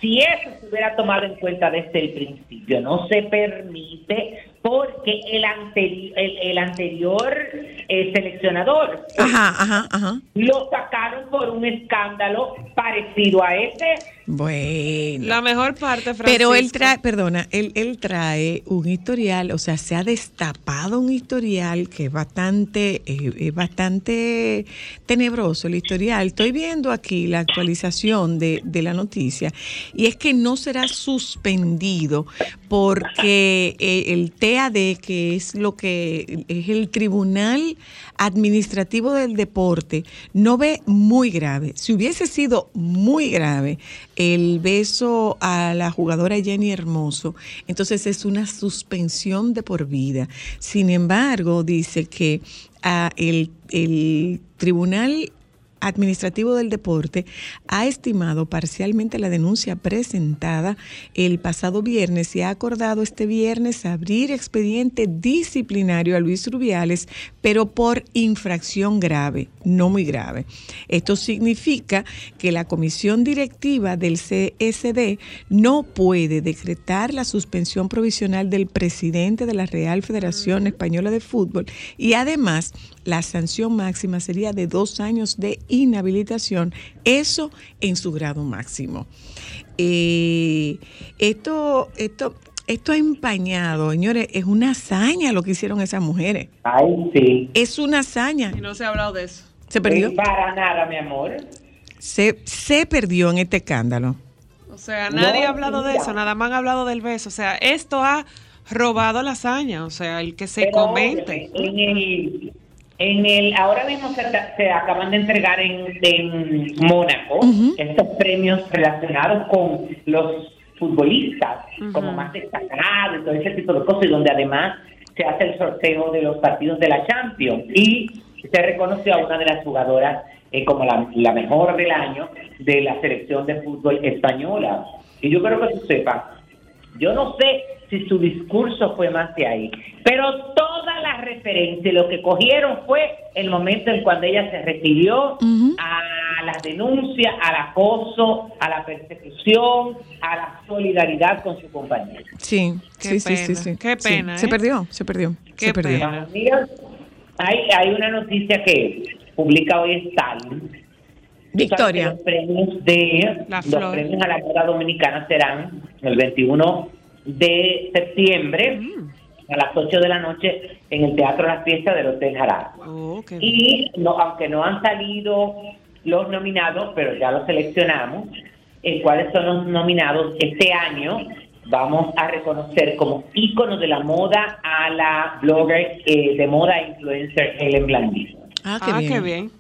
si eso se hubiera tomado en cuenta desde el principio, no se permite porque el, el, anterior eh, seleccionador lo sacaron por un escándalo parecido a ese bueno. La mejor parte, Francisco. Pero él trae, perdona, él, él trae un historial, o sea, se ha destapado un historial que es bastante, eh, bastante tenebroso el historial. Estoy viendo aquí la actualización de, de la noticia y es que no será suspendido porque eh, el TAD, que es lo que es el Tribunal Administrativo del Deporte, no ve muy grave. Si hubiese sido muy grave el beso a la jugadora Jenny Hermoso, entonces es una suspensión de por vida. Sin embargo, dice que ah, el, el Tribunal Administrativo del Deporte ha estimado parcialmente la denuncia presentada el pasado viernes y ha acordado este viernes abrir expediente disciplinario a Luis Rubiales, pero por infracción grave, no muy grave. Esto significa que la comisión directiva del CSD no puede decretar la suspensión provisional del presidente de la Real Federación Española de Fútbol y además la sanción máxima sería de dos años de inhabilitación, eso en su grado máximo. Eh, esto, esto, esto ha empañado, señores, es una hazaña lo que hicieron esas mujeres. Ay, sí. Es una hazaña. Y no se ha hablado de eso. ¿Se perdió? para nada, mi amor. Se, se perdió en este escándalo. O sea, nadie ha hablado de eso, nada más han hablado del beso. O sea, esto ha robado la hazaña, o sea, el que se comente. En el, ahora mismo se, acaban de entregar en, en Mónaco estos premios relacionados con los futbolistas, como más destacados y todo ese tipo de cosas, y donde además se hace el sorteo de los partidos de la Champions. Y se reconoció a una de las jugadoras eh, como la, la, mejor del año de la selección de fútbol española. Y yo creo que se sepa, yo no sé si su discurso fue más de ahí. Pero toda la referencia, lo que cogieron fue el momento en cuando ella se refirió a las denuncias, al acoso, a la persecución, a la solidaridad con su compañero. Sí, sí, sí, sí, Qué pena. Se ¿eh? perdió, se perdió. se perdió. hay, hay una noticia que publica hoy Stalin. Victoria. Los premios, de, los premios a la moda dominicana serán el 21 de septiembre a las 8 de la noche en el Teatro La Fiesta del Hotel Jará. Oh, y no, aunque no han salido los nominados, pero ya los seleccionamos, eh, cuáles son los nominados este año, vamos a reconocer como ícono de la moda a la blogger eh, de moda e influencer Helen Blandis. Ah, qué, ah, qué bien.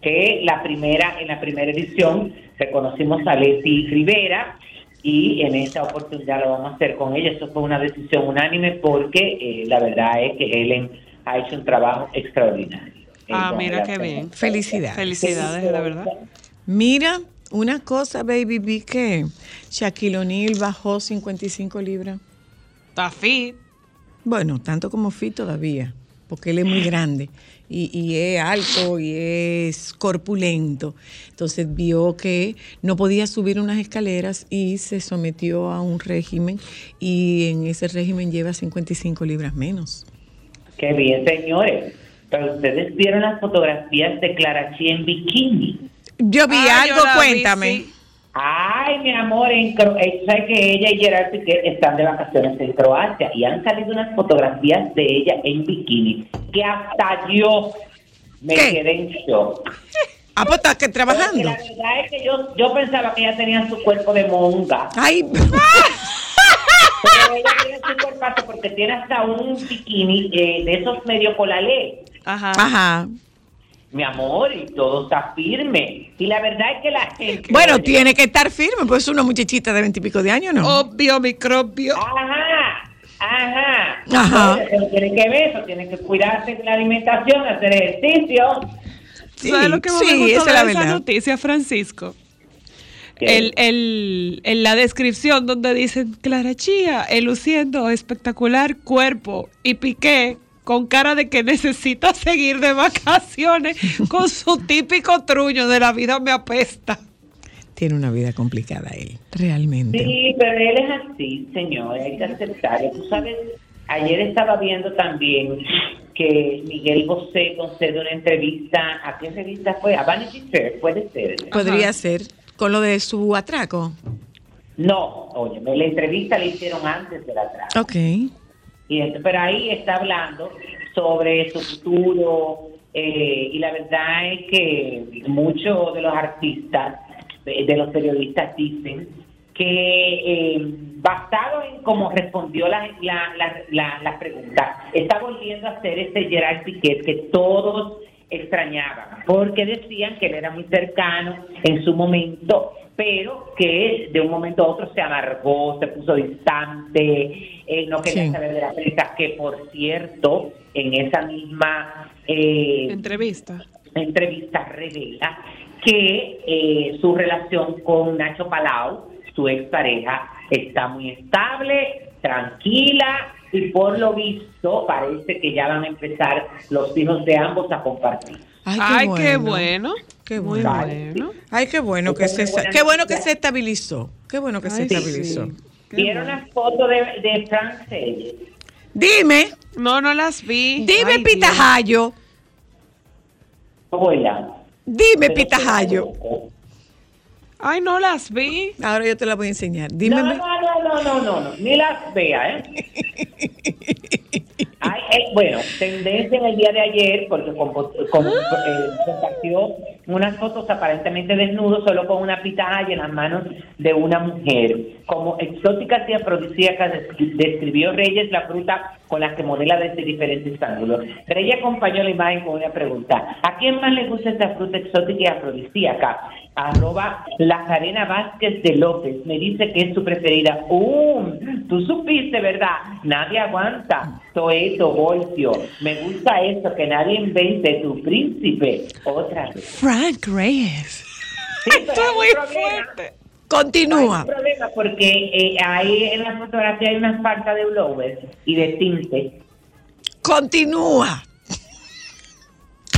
Que la primera, en la primera edición reconocimos a Leti Rivera, y en esta oportunidad lo vamos a hacer con ella. Eso fue una decisión unánime porque eh, la verdad es que Helen ha hecho un trabajo extraordinario. Ah, mira qué bien. Felicidades. Felicidades, la verdad. Mira, una cosa, baby, vi que Shaquille O'Neal bajó 55 libras. Está fit. Bueno, tanto como fit todavía, porque él es muy grande y, es alto y es corpulento. Entonces vio que no podía subir unas escaleras y se sometió a un régimen y en ese régimen lleva 55 libras menos. Qué bien, señores. Pero ustedes vieron las fotografías de Clara Chi en bikini. Yo vi ah, algo, cuéntame. Ay, mi amor, en eh, ¿sabes que ella y Gerard Piqué están de vacaciones en Croacia y han salido unas fotografías de ella en bikini que hasta yo me quedé en shock. Ah, pues está que trabajando. la verdad es que yo, yo pensaba que ella tenía su cuerpo de monga. Ay. Pero ella tiene su cuerpo porque tiene hasta un bikini eh, de esos medio ley. Ajá. Ajá mi amor, y todo está firme. Y la verdad es que la gente... Bueno, tiene que estar firme, pues es una muchachita de veintipico de años, ¿no? Obvio, microbio. Ajá, ajá. Ajá. tiene que ver eso, tiene que cuidarse de la alimentación, hacer ejercicio. Sí, ¿Sabes lo que sí, me gustó de esa noticia, Francisco? El, el, en la descripción donde dicen Clara Chía, luciendo espectacular cuerpo y Piqué con cara de que necesita seguir de vacaciones con su típico truño de la vida me apesta. Tiene una vida complicada él, realmente. Sí, pero él es así, señor, hay que aceptarlo. Tú sabes, ayer estaba viendo también que Miguel Bosé concede una entrevista, ¿a qué revista fue? A Vanity Fair, puede ser. Podría ser, con lo de su atraco. No, oye, la entrevista la hicieron antes del atraco. Ok. Y pero ahí está hablando sobre su futuro eh, y la verdad es que muchos de los artistas, de los periodistas dicen que eh, basado en cómo respondió la, la, pregunta, está volviendo a hacer este Gerard Piquet que todos extrañaban, porque decían que él era muy cercano en su momento, pero que de un momento a otro se amargó, se puso distante, eh, no quería saber de la prensa, que por cierto, en esa misma eh, entrevista entrevista revela que eh, su relación con Nacho Palau, su expareja, está muy estable, tranquila y por lo visto parece que ya van a empezar los hijos de ambos a compartir. Ay, qué, bueno. Qué bueno. Ay, qué bueno que se qué bueno que se estabilizó. Qué bueno que se estabilizó. ¿Vieron las fotos de, de Frank Dime. No, no las vi. Dime, Pitajayo. Dime, Pitajayo. Ay, no las vi. Ahora yo te las voy a enseñar. Dime. No, no, no, no, no, no, ni las vea, ¿eh? Ay, eh, bueno, tendencia en el día de ayer, porque como, eh, compartió unas fotos aparentemente desnudos, solo con una pitaja en las manos de una mujer. Como exóticas y afrodisíacas describió Reyes la fruta con la que modela desde diferentes ángulos. Reyes acompañó la imagen con una pregunta. ¿A quién más le gusta esta fruta exótica y afrodisíaca? Arroba la Karena Vázquez de López me dice que es su preferida. ¡Um! Tú supiste, ¿verdad? Nadie aguanta. Toeto, Voltio. Me gusta eso, que nadie invente tu príncipe. Otra vez. Frank Reyes. Sí, Esto es muy fuerte. Continúa. Hay un problema porque eh, ahí en la fotografía hay una falta de blower y de tinte. Continúa.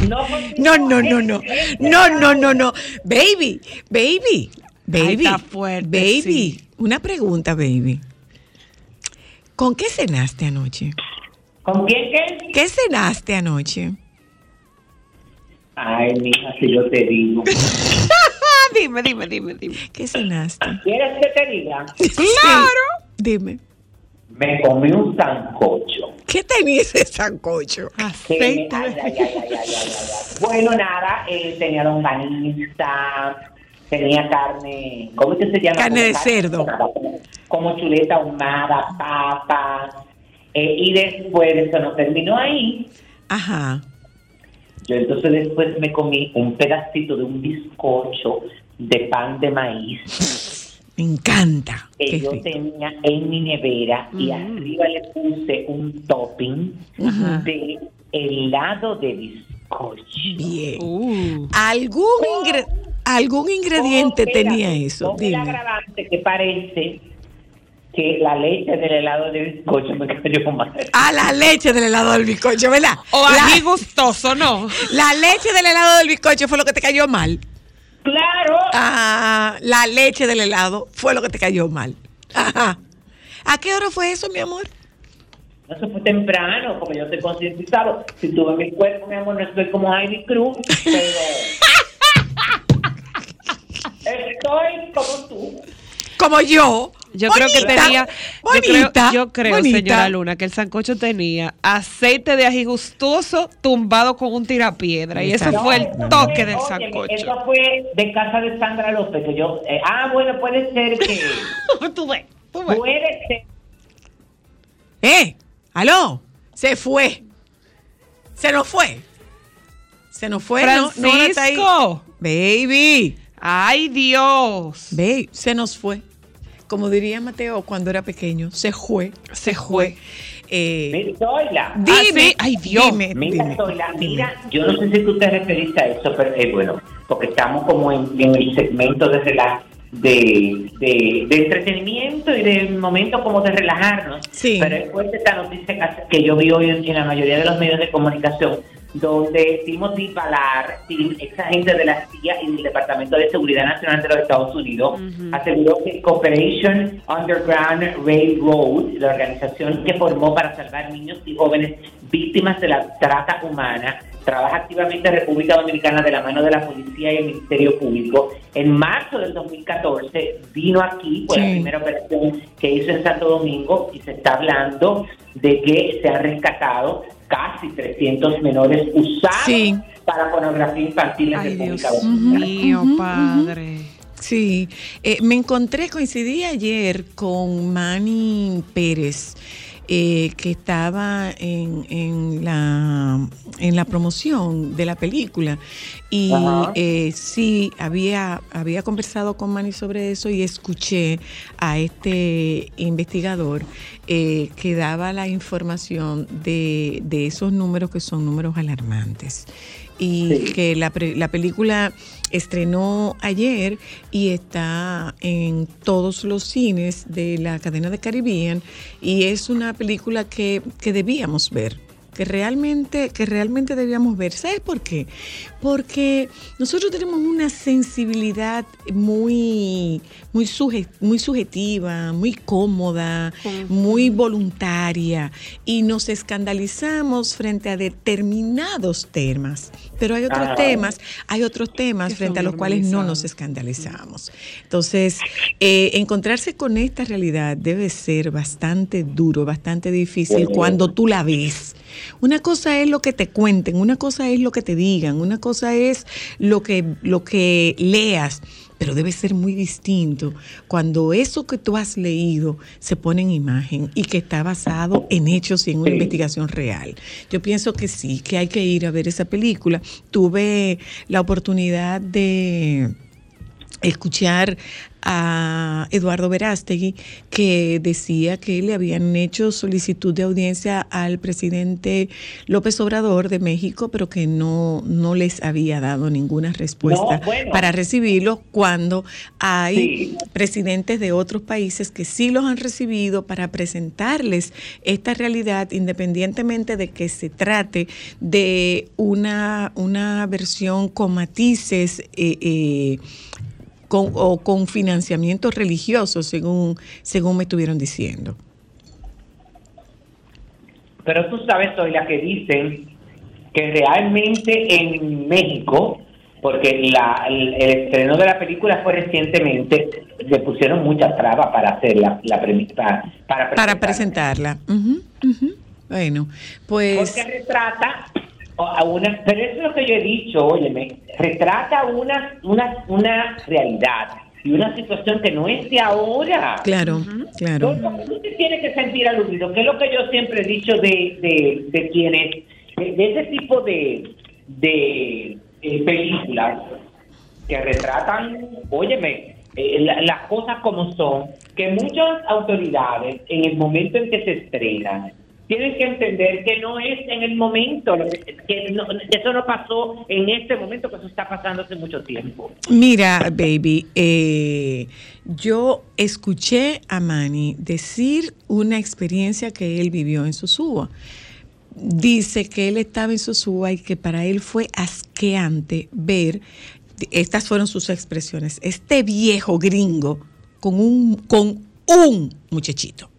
No, no, no, no. No, no, no, no. Baby, baby, baby. Fuerte, baby, una pregunta, baby. ¿Con qué cenaste anoche? ¿Con quién qué? ¿Qué cenaste anoche? Ay, mija, si yo te digo. dime, dime, dime, dime. ¿Qué cenaste? ¿Quieres que te diga? Claro. Dime. Me comí un sancocho. ¿Qué tenía ese sancocho? Aceite. Ay, ay, ay, bueno, nada, eh, tenía longaniza, tenía carne, ¿cómo se llama? Carne de cerdo. Como chuleta ahumada, papas. Eh, y después eso no terminó ahí. Ajá. Yo entonces después me comí un pedacito de un bizcocho de pan de maíz me encanta. Que yo tenía en mi nevera y mm. arriba le puse un topping de helado de bizcocho. Bien. Uh. ¿Algún, ¿Algún ingrediente tenía eso? Dime. el agravante que parece que la leche del helado de bizcocho me cayó mal. Ah, la leche del helado del bizcocho, ¿verdad? O la, gustoso, ¿no? La leche del helado del bizcocho fue lo que te cayó mal. Claro. Ah, la leche del helado fue lo que te cayó mal. Ajá. ¿A qué hora fue eso, mi amor? Eso fue temprano, porque yo estoy concientizado. Si tuve mi cuerpo, mi amor, no estoy como Heidi Cruz, pero... estoy como tú. Como yo. Yo creo que tenía, yo creo, señora Luna, que el sancocho tenía aceite de ají gustoso tumbado con un tirapiedra. Y ese fue el toque del sancocho. Eso fue de casa de Sandra López, que yo, eh, ah, bueno, puede ser que... tú ves, Puede ser. Eh, aló, se fue. Se nos fue. Se nos fue, Francisco. Baby. Ay, Dios. Baby, se nos fue como diría Mateo cuando era pequeño, se fue, se fue. Eh, dime, ay Dios. Dime, mira, mira, yo no sé si tú te referiste a eso, pero eh, bueno, porque estamos como en, el segmento de, de, de, de, entretenimiento y de momento como de relajarnos. Sí. Pero es fuerte esta noticia que yo vi hoy en la mayoría de los medios de comunicación donde Timothy Ballard, ex agente de la CIA y del Departamento de Seguridad Nacional de los Estados Unidos, aseguró que Cooperation Underground Railroad, la organización que formó para salvar niños y jóvenes víctimas de la trata humana, trabaja activamente en República Dominicana de la mano de la policía y el Ministerio Público. En marzo del 2014 vino aquí, fue la primera operación que hizo en Santo Domingo y se está hablando de que se han rescatado casi 300 menores usados para pornografía infantil en República Dominicana. mío, padre. Sí, eh, me encontré, coincidí ayer con Manny Pérez. Eh, que estaba en, en, la, en la promoción de la película. Y eh, sí, había, había conversado con Manny sobre eso y escuché a este investigador que daba la información de, de esos números que son números alarmantes y que la, la película estrenó ayer y está en todos los cines de la cadena de Caribbean y es una película que, que debíamos ver que realmente, que realmente debíamos ver. ¿Sabes por qué? Porque nosotros tenemos una sensibilidad muy, muy, muy subjetiva, muy cómoda, muy voluntaria, y nos escandalizamos frente a determinados temas. Pero hay otros temas, hay otros temas frente a los cuales no nos escandalizamos. Entonces, eh, encontrarse con esta realidad debe ser bastante duro, bastante difícil cuando tú la ves. Una cosa es lo que te cuenten, una cosa es lo que te digan, una cosa es lo que, lo que leas, pero debe ser muy distinto cuando eso que tú has leído se pone en imagen y que está basado en hechos y en una investigación real. Yo pienso que sí, que hay que ir a ver esa película. Tuve la oportunidad de escuchar a Eduardo Verástegui, que decía que le habían hecho solicitud de audiencia al presidente López Obrador de México, pero que no, no les había dado ninguna respuesta para recibirlo cuando hay presidentes de otros países que sí los han recibido para presentarles esta realidad, independientemente de que se trate de una, una versión con matices. Eh, eh, con, o con financiamiento religioso, según, según me estuvieron diciendo. Pero tú sabes, soy la que dicen que realmente en México, porque la, el, estreno de la película fue recientemente, le pusieron muchas trabas para hacer la, la para, para presentarla. Bueno, pues... Porque retrata a una, pero eso es lo que yo he dicho, óyeme, retrata una, una, una realidad y una situación que no es de ahora. Claro, claro. Tú te tienes que sentir aludido, que es lo que yo siempre he dicho de, de, de quienes, de, ese tipo de, de eh, películas que retratan, óyeme, eh, las cosas como son, que muchas autoridades en el momento en que se estrenan, tienen que entender que no es en el momento, que, eso no pasó en este momento, que eso está pasando hace mucho tiempo. Mira, baby, eh, yo escuché a Manny decir una experiencia que él vivió en Sosúa. Dice que él estaba en Sosúa y que para él fue asqueante ver, estas fueron sus expresiones, este viejo gringo con un, con un muchachito.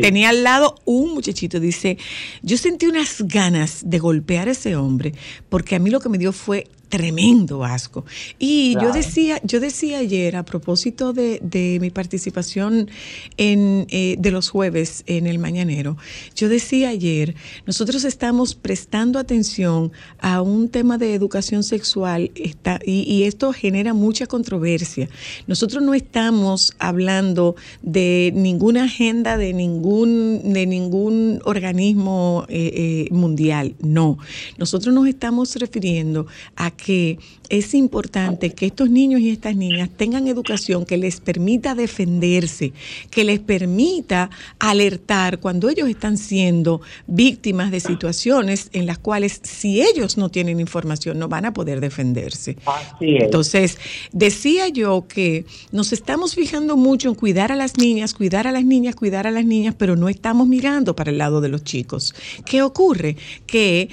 Tenía al lado un muchachito, dice, yo sentí unas ganas de golpear a ese hombre, porque a mí lo que me dio fue tremendo asco. Y yo decía, yo decía ayer a propósito de, mi participación en, eh, de los jueves en el Mañanero, yo decía ayer, nosotros estamos prestando atención a un tema de educación sexual está, y, esto genera mucha controversia. Nosotros no estamos hablando de ninguna agenda de ningún, de ningún organismo eh, eh, mundial, no. Nosotros nos estamos refiriendo a que es importante que estos niños y estas niñas tengan educación que les permita defenderse, que les permita alertar cuando ellos están siendo víctimas de situaciones en las cuales si ellos no tienen información no van a poder defenderse. Entonces, decía yo que nos estamos fijando mucho en cuidar a las niñas, cuidar a las niñas, cuidar a las niñas, pero no estamos mirando para el lado de los chicos. ¿Qué ocurre? Que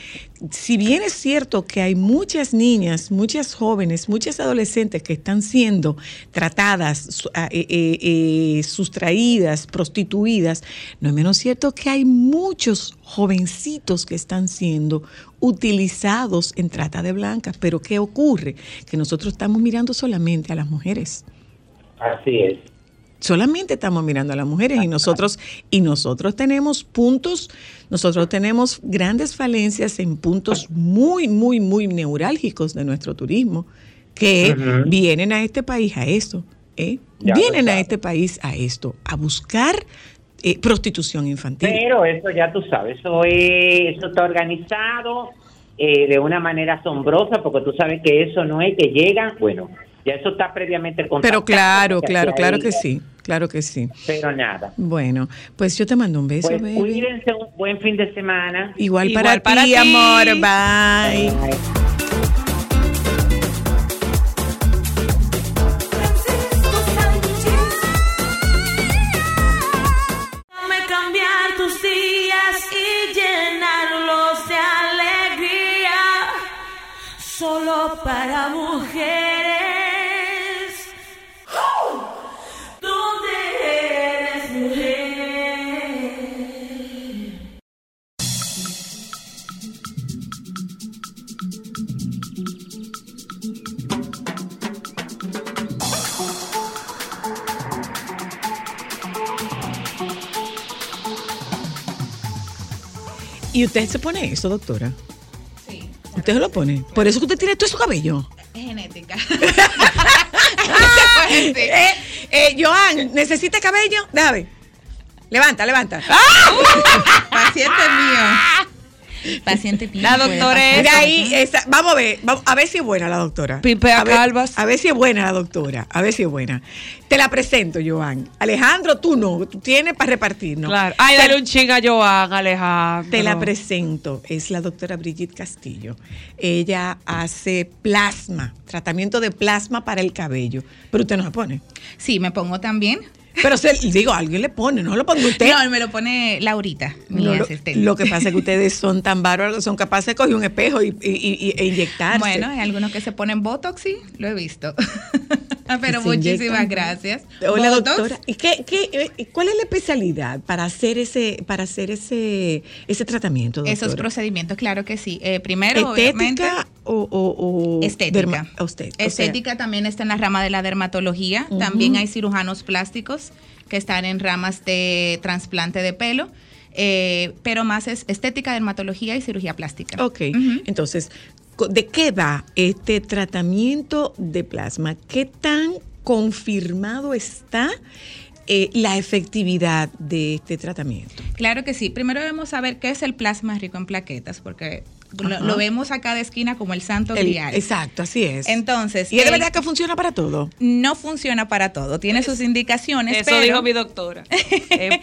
si bien es cierto que hay muchas niñas, muchas jóvenes, muchas adolescentes que están siendo tratadas, eh, eh, eh, sustraídas, prostituidas, no es menos cierto que hay muchos jovencitos que están siendo utilizados en trata de blancas. Pero ¿qué ocurre? Que nosotros estamos mirando solamente a las mujeres. Así es solamente estamos mirando a las mujeres y nosotros y nosotros tenemos puntos, nosotros tenemos grandes falencias en puntos muy muy muy neurálgicos de nuestro turismo. que vienen a este país a esto. ¿eh? Vienen a este país a esto, a buscar eh, prostitución infantil. Pero eso ya tú sabes, eso, eso está organizado eh, de una manera asombrosa, porque tú sabes que eso no es que llegan, bueno, ya eso está previamente Pero claro, claro, claro que sí, claro que sí. Pero nada. Bueno, pues yo te mando un beso, pues Cuídense, un buen fin de semana. Igual, para, ti, amor, bye. para mujeres. ¿Y usted se pone eso, doctora? Usted se lo pone. Por eso que usted tiene todo su cabello. Es genética. eh, eh, Joan, ¿necesita cabello? Déjame. Levanta, levanta. Paciente mío. Paciente La doctora es. ahí, vamos a ver, a ver si es buena la doctora. Pimpea calvas. A ver si es buena la doctora. A ver si es buena. Te la presento, Joan. Alejandro, tú no. Tú tienes para repartir, ¿no? Claro. Ay, dale un ching a Joan, Alejandro. Te la presento. Es la doctora Brigitte Castillo. Ella hace plasma, tratamiento de plasma para el cabello. Pero usted no se pone. Sí, me pongo también. Pero se, digo, alguien le pone, no lo pongo usted. No, me lo pone Laurita, mi lo, lo, que pasa es que ustedes son tan bárbaros, son capaces de coger un espejo y, y, e inyectarse. Bueno, hay algunos que se ponen Botox, sí, lo he visto. Pero muchísimas gracias. Hola, doctora. ¿Y qué, qué, eh, cuál es la especialidad para hacer ese, para hacer ese, ese tratamiento, doctora? Esos procedimientos, claro que sí. Eh, primero, ¿Estética o, o, estética? estética también está en la rama de la dermatología. También hay cirujanos plásticos que están en ramas de trasplante de pelo. Eh, pero más es estética, dermatología y cirugía plástica. Ok, entonces, ¿de qué va este tratamiento de plasma? ¿Qué tan confirmado está? Eh, la efectividad de este tratamiento? Claro que sí. Primero debemos saber qué es el plasma rico en plaquetas, porque lo, vemos a cada esquina como el santo grial. Exacto, así es. Entonces. ¿Y es de verdad que funciona para todo? No funciona para todo. Tiene sus indicaciones. Eso dijo mi doctora. Eh,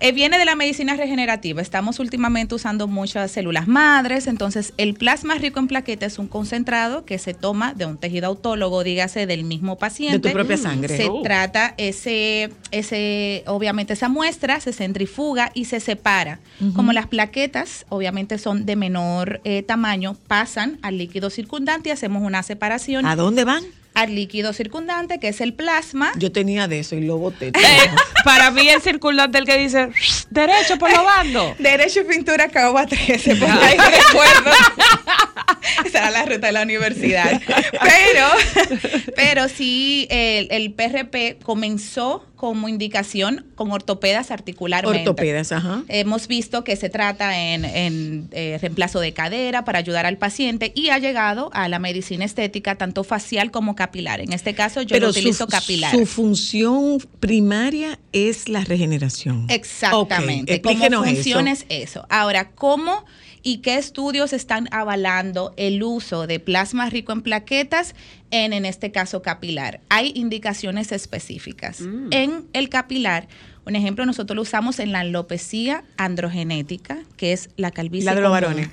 eh, viene de la medicina regenerativa. Estamos últimamente usando muchas células madres. Entonces, el plasma rico en plaquetas es un concentrado que se toma de un tejido autólogo, dígase, del mismo paciente. De tu propia sangre. Se oh. trata ese, ese, obviamente, esa muestra se centrifuga y se separa. Como las plaquetas, obviamente, son de menor eh, tamaño, pasan al líquido circundante y hacemos una separación. ¿A dónde van? Al líquido circundante, que es el plasma. Yo tenía de eso y lo boté. Eh, para mí el circundante el que dice derecho por lo bando. Derecho pintura caoba 13, porque ahí recuerdo. Esa era la ruta de la universidad. Pero, pero sí, el, el PRP comenzó como indicación con ortopedas articularmente. Ortopedas, ajá. Hemos visto que se trata en, eh, reemplazo de cadera para ayudar al paciente y ha llegado a la medicina estética tanto facial como capilar. En este caso yo lo utilizo capilar. Su función primaria es la regeneración. Exactamente. ¿Cómo funciona eso. es eso? Ahora, ¿cómo y qué estudios están avalando el uso de plasma rico en plaquetas en, en este caso, capilar. Hay indicaciones específicas. Mm. En el capilar, un ejemplo, nosotros lo usamos en la alopecia androgenética, que es la calvicie. La de los varones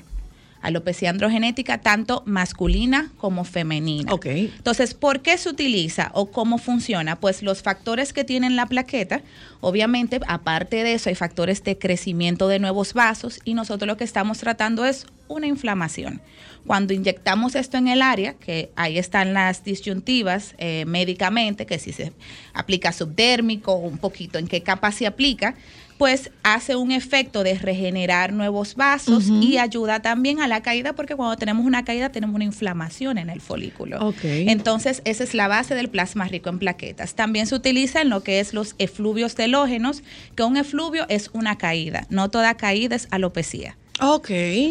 alopecia androgenética, tanto masculina como femenina. Ok. Entonces, ¿por qué se utiliza o cómo funciona? Pues los factores que tienen la plaqueta, obviamente, aparte de eso, hay factores de crecimiento de nuevos vasos y nosotros lo que estamos tratando es una inflamación. Cuando inyectamos esto en el área, que ahí están las disyuntivas eh, médicamente, que si se aplica subdérmico, un poquito en qué capa se aplica, pues hace un efecto de regenerar nuevos vasos y ayuda también a la caída, porque cuando tenemos una caída tenemos una inflamación en el folículo. Entonces, esa es la base del plasma rico en plaquetas. También se utiliza en lo que es los efluvios telógenos, que un efluvio es una caída, no toda caída es alopecia. Ok.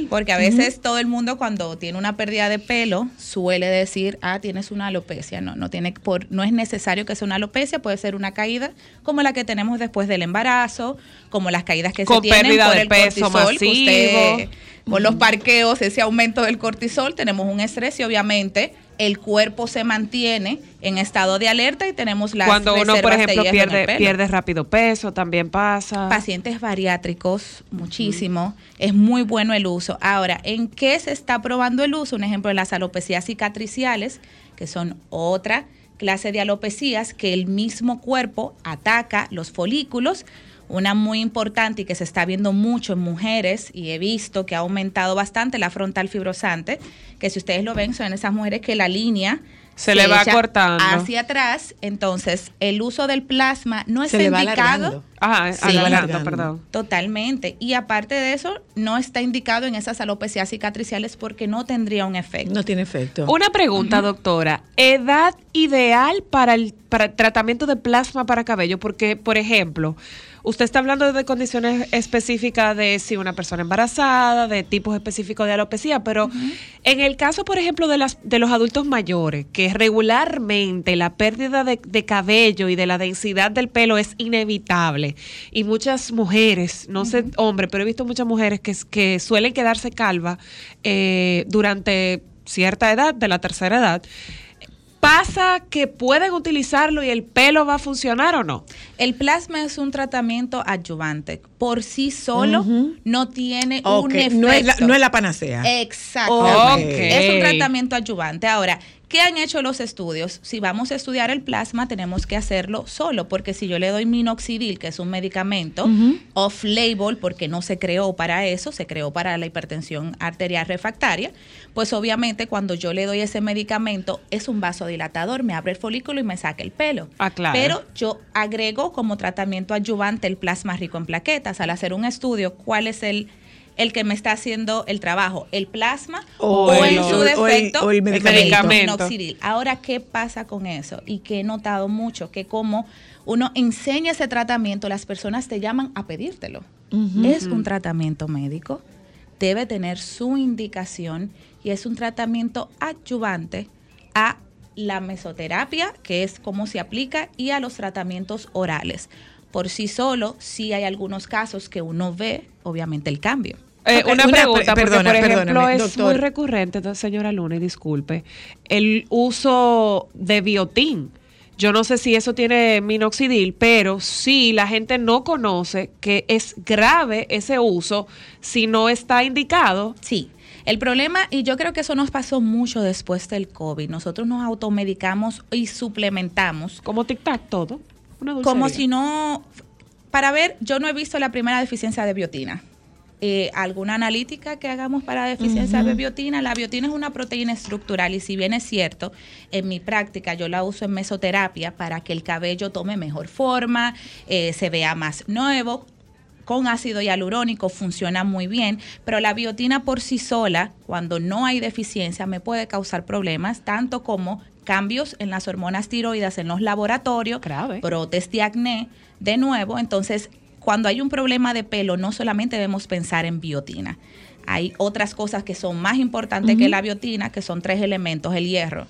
Porque a veces todo el mundo cuando tiene una pérdida de pelo suele decir, ah, tienes una alopecia. No, no, tiene por, no es necesario que sea una alopecia, puede ser una caída como la que tenemos después del embarazo, como las caídas que se tienen por el peso cortisol, con los parqueos, ese aumento del cortisol, tenemos un estrés y obviamente el cuerpo se mantiene en estado de alerta y tenemos las Cuando uno, por ejemplo, pierde, pierde rápido peso, también pasa. Pacientes bariátricos, muchísimo. Es muy bueno el uso. Ahora, ¿en qué se está probando el uso? Un ejemplo, en las alopecias cicatriciales, que son otra clase de alopecias que el mismo cuerpo ataca los folículos una muy importante y que se está viendo mucho en mujeres y he visto que ha aumentado bastante la frontal fibrosante, que si ustedes lo ven son esas mujeres que la línea se, le va cortando hacia atrás, entonces el uso del plasma no está indicado. Ajá, sí, perdón. Totalmente. Y aparte de eso, no está indicado en esas alopecias cicatriciales porque no tendría un efecto. No tiene efecto. Una pregunta, doctora. ¿Edad ideal para el, para el tratamiento de plasma para cabello? Porque, por ejemplo, Usted está hablando de condiciones específicas de si una persona embarazada, de tipos específicos de alopecia, pero en el caso, por ejemplo, de, las, de los adultos mayores, que regularmente la pérdida de, cabello y de la densidad del pelo es inevitable, y muchas mujeres, no sé hombre, pero he visto muchas mujeres que, que suelen quedarse calvas eh, durante cierta edad, de la tercera edad, pasa que pueden utilizarlo y el pelo va a funcionar o no? El plasma es un tratamiento adyuvante. Por sí solo no tiene un efecto. No es, la, no es la panacea. Exacto. Es un tratamiento adyuvante. Ahora, ¿Qué han hecho los estudios? Si vamos a estudiar el plasma, tenemos que hacerlo solo, porque si yo le doy minoxidil, que es un medicamento off-label, porque no se creó para eso, se creó para la hipertensión arterial refractaria, pues obviamente cuando yo le doy ese medicamento es un vasodilatador, me abre el folículo y me saca el pelo. Ah, claro. Pero yo agrego como tratamiento adyuvante el plasma rico en plaquetas. Al hacer un estudio, ¿cuál es el el que me está haciendo el trabajo, el plasma o, en su defecto el, medicamento. Ahora, ¿qué pasa con eso? Y que he notado mucho que como uno enseña ese tratamiento, las personas te llaman a pedírtelo. Es un tratamiento médico, debe tener su indicación y es un tratamiento adyuvante a la mesoterapia, que es cómo se aplica, y a los tratamientos orales. Por sí solo, sí hay algunos casos que uno ve, obviamente, el cambio. Eh, una, pregunta, porque por ejemplo es muy recurrente, señora Luna, y disculpe, el uso de biotín. Yo no sé si eso tiene minoxidil, pero sí la gente no conoce que es grave ese uso si no está indicado. Sí. El problema, y yo creo que eso nos pasó mucho después del COVID, nosotros nos automedicamos y suplementamos. Como tic-tac todo. como si no, para ver, yo no he visto la primera deficiencia de biotina. Eh, alguna analítica que hagamos para deficiencia de biotina. La biotina es una proteína estructural y si bien es cierto, en mi práctica yo la uso en mesoterapia para que el cabello tome mejor forma, eh, se vea más nuevo, con ácido hialurónico funciona muy bien, pero la biotina por sí sola, cuando no hay deficiencia, me puede causar problemas, tanto como cambios en las hormonas tiroides en los laboratorios, brotes de acné, de nuevo, entonces cuando hay un problema de pelo, no solamente debemos pensar en biotina. Hay otras cosas que son más importantes que la biotina, que son tres elementos, el hierro,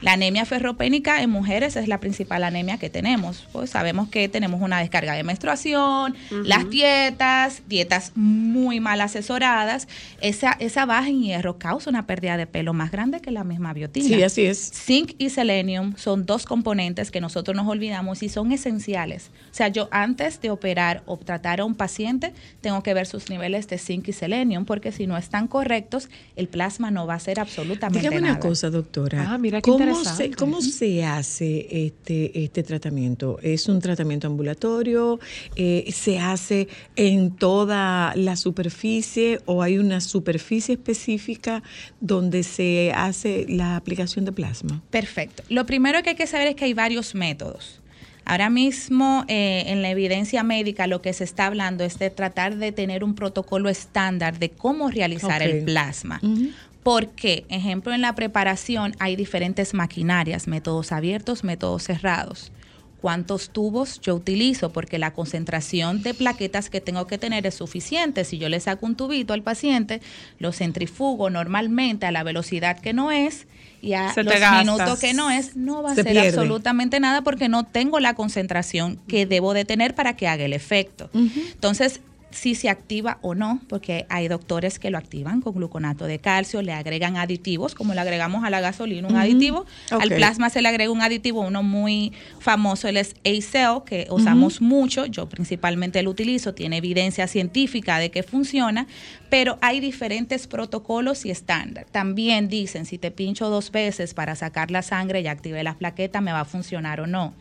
la anemia ferropénica en mujeres es la principal anemia que tenemos. Pues sabemos que tenemos una descarga de menstruación, las dietas, dietas muy mal asesoradas. Esa, esa baja en hierro causa una pérdida de pelo más grande que la misma biotina. Sí, así es. Zinc y selenium son dos componentes que nosotros nos olvidamos y son esenciales. O sea, yo antes de operar o tratar a un paciente, tengo que ver sus niveles de zinc y selenium, porque si no están correctos, el plasma no va a ser absolutamente Dígame nada. una cosa, doctora. Ah, mira qué ¿Cómo se, hace este, este tratamiento? ¿Es un tratamiento ambulatorio? Eh, ¿Se hace en toda la superficie o hay una superficie específica donde se hace la aplicación de plasma? Perfecto. Lo primero que hay que saber es que hay varios métodos. Ahora mismo eh, en la evidencia médica lo que se está hablando es de tratar de tener un protocolo estándar de cómo realizar el plasma. Porque, ejemplo, en la preparación hay diferentes maquinarias, métodos abiertos, métodos cerrados. cuántos tubos yo utilizo, porque la concentración de plaquetas que tengo que tener es suficiente. Si yo le saco un tubito al paciente, lo centrifugo normalmente a la velocidad que no es y a los minutos que no es, no va a ser absolutamente nada porque no tengo la concentración que debo de tener para que haga el efecto. Entonces, si se activa o no, porque hay doctores que lo activan con gluconato de calcio, le agregan aditivos, como le agregamos a la gasolina un aditivo, al plasma se le agrega un aditivo, uno muy famoso, él es ACell, que usamos mucho, yo principalmente lo utilizo, tiene evidencia científica de que funciona, pero hay diferentes protocolos y estándar. También dicen, si te pincho dos veces para sacar la sangre y active las plaquetas, me va a funcionar o no.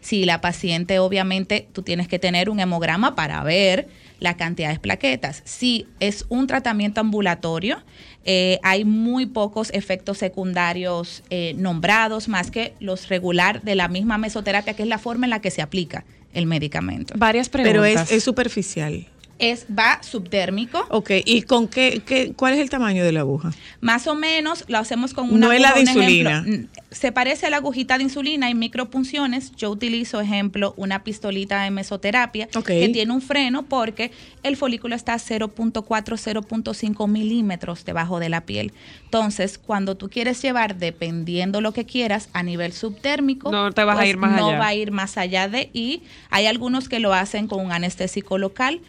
Si la paciente, obviamente, tú tienes que tener un hemograma para ver la cantidad de plaquetas. Si es un tratamiento ambulatorio, eh, hay muy pocos efectos secundarios eh, nombrados, más que los regular de la misma mesoterapia, que es la forma en la que se aplica el medicamento. Varias preguntas. Pero es, es superficial es va subdérmico. Ok, ¿y con qué, qué, cuál es el tamaño de la aguja? Más o menos lo hacemos con una No es la de insulina. Se parece a la agujita de insulina, hay micropunciones. Yo utilizo, ejemplo, una pistolita de mesoterapia que tiene un freno porque el folículo está a 0.4, 0.5 milímetros debajo de la piel. Entonces, cuando tú quieres llevar, dependiendo lo que quieras, a nivel subtérmico, no te vas a pues ir más no allá. va a ir más allá de, y hay algunos que lo hacen con un anestésico local,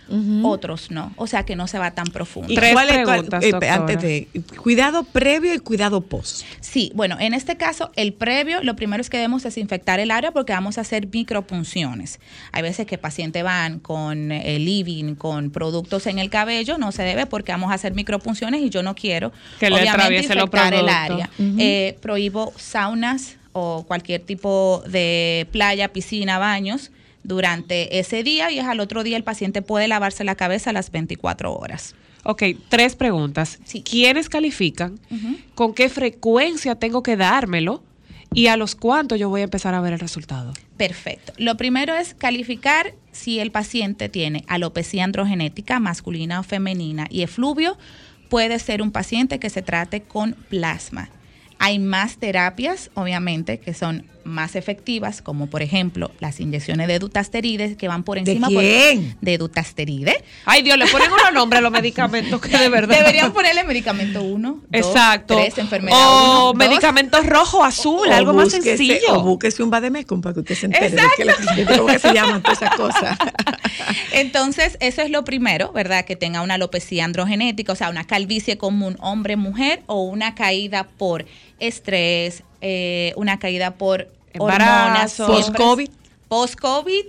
otros no. O sea que no se va tan profundo. ¿Y Tres preguntas, eh, antes de cuidado previo y cuidado post. Sí, bueno, en este caso, el previo, lo primero es que debemos desinfectar el área porque vamos a hacer micropunciones. Hay veces que pacientes van con el living, con productos en el cabello, no se debe porque vamos a hacer micropunciones y yo no quiero que obviamente infectar el área. Eh, prohíbo saunas o cualquier tipo de playa, piscina, baños durante ese día y es al otro día el paciente puede lavarse la cabeza a las 24 horas. Ok, tres preguntas. ¿Quiénes califican? ¿Con qué frecuencia tengo que dármelo? ¿Y a los cuántos yo voy a empezar a ver el resultado? Perfecto. Lo primero es calificar si el paciente tiene alopecia androgenética masculina o femenina y efluvio. Puede ser un paciente que se trate con plasma. Hay más terapias, obviamente, que son más efectivas, como por ejemplo las inyecciones de dutasteride que van por encima ¿De quién? de dutasteride. Ay Dios, le ponen unos nombres a los medicamentos que de verdad. Deberían ponerle medicamento 1, Exacto. tres, enfermedad O medicamentos rojo, azul, algo más sencillo. O búsquese un bademecum para que usted se entere de que, cómo se llaman todas esas cosas. Entonces, eso es lo primero, ¿verdad? Que tenga una alopecia androgenética, o sea, una calvicie común hombre-mujer o una caída por estrés, eh, una caída por embarazo, post-COVID. Post-COVID,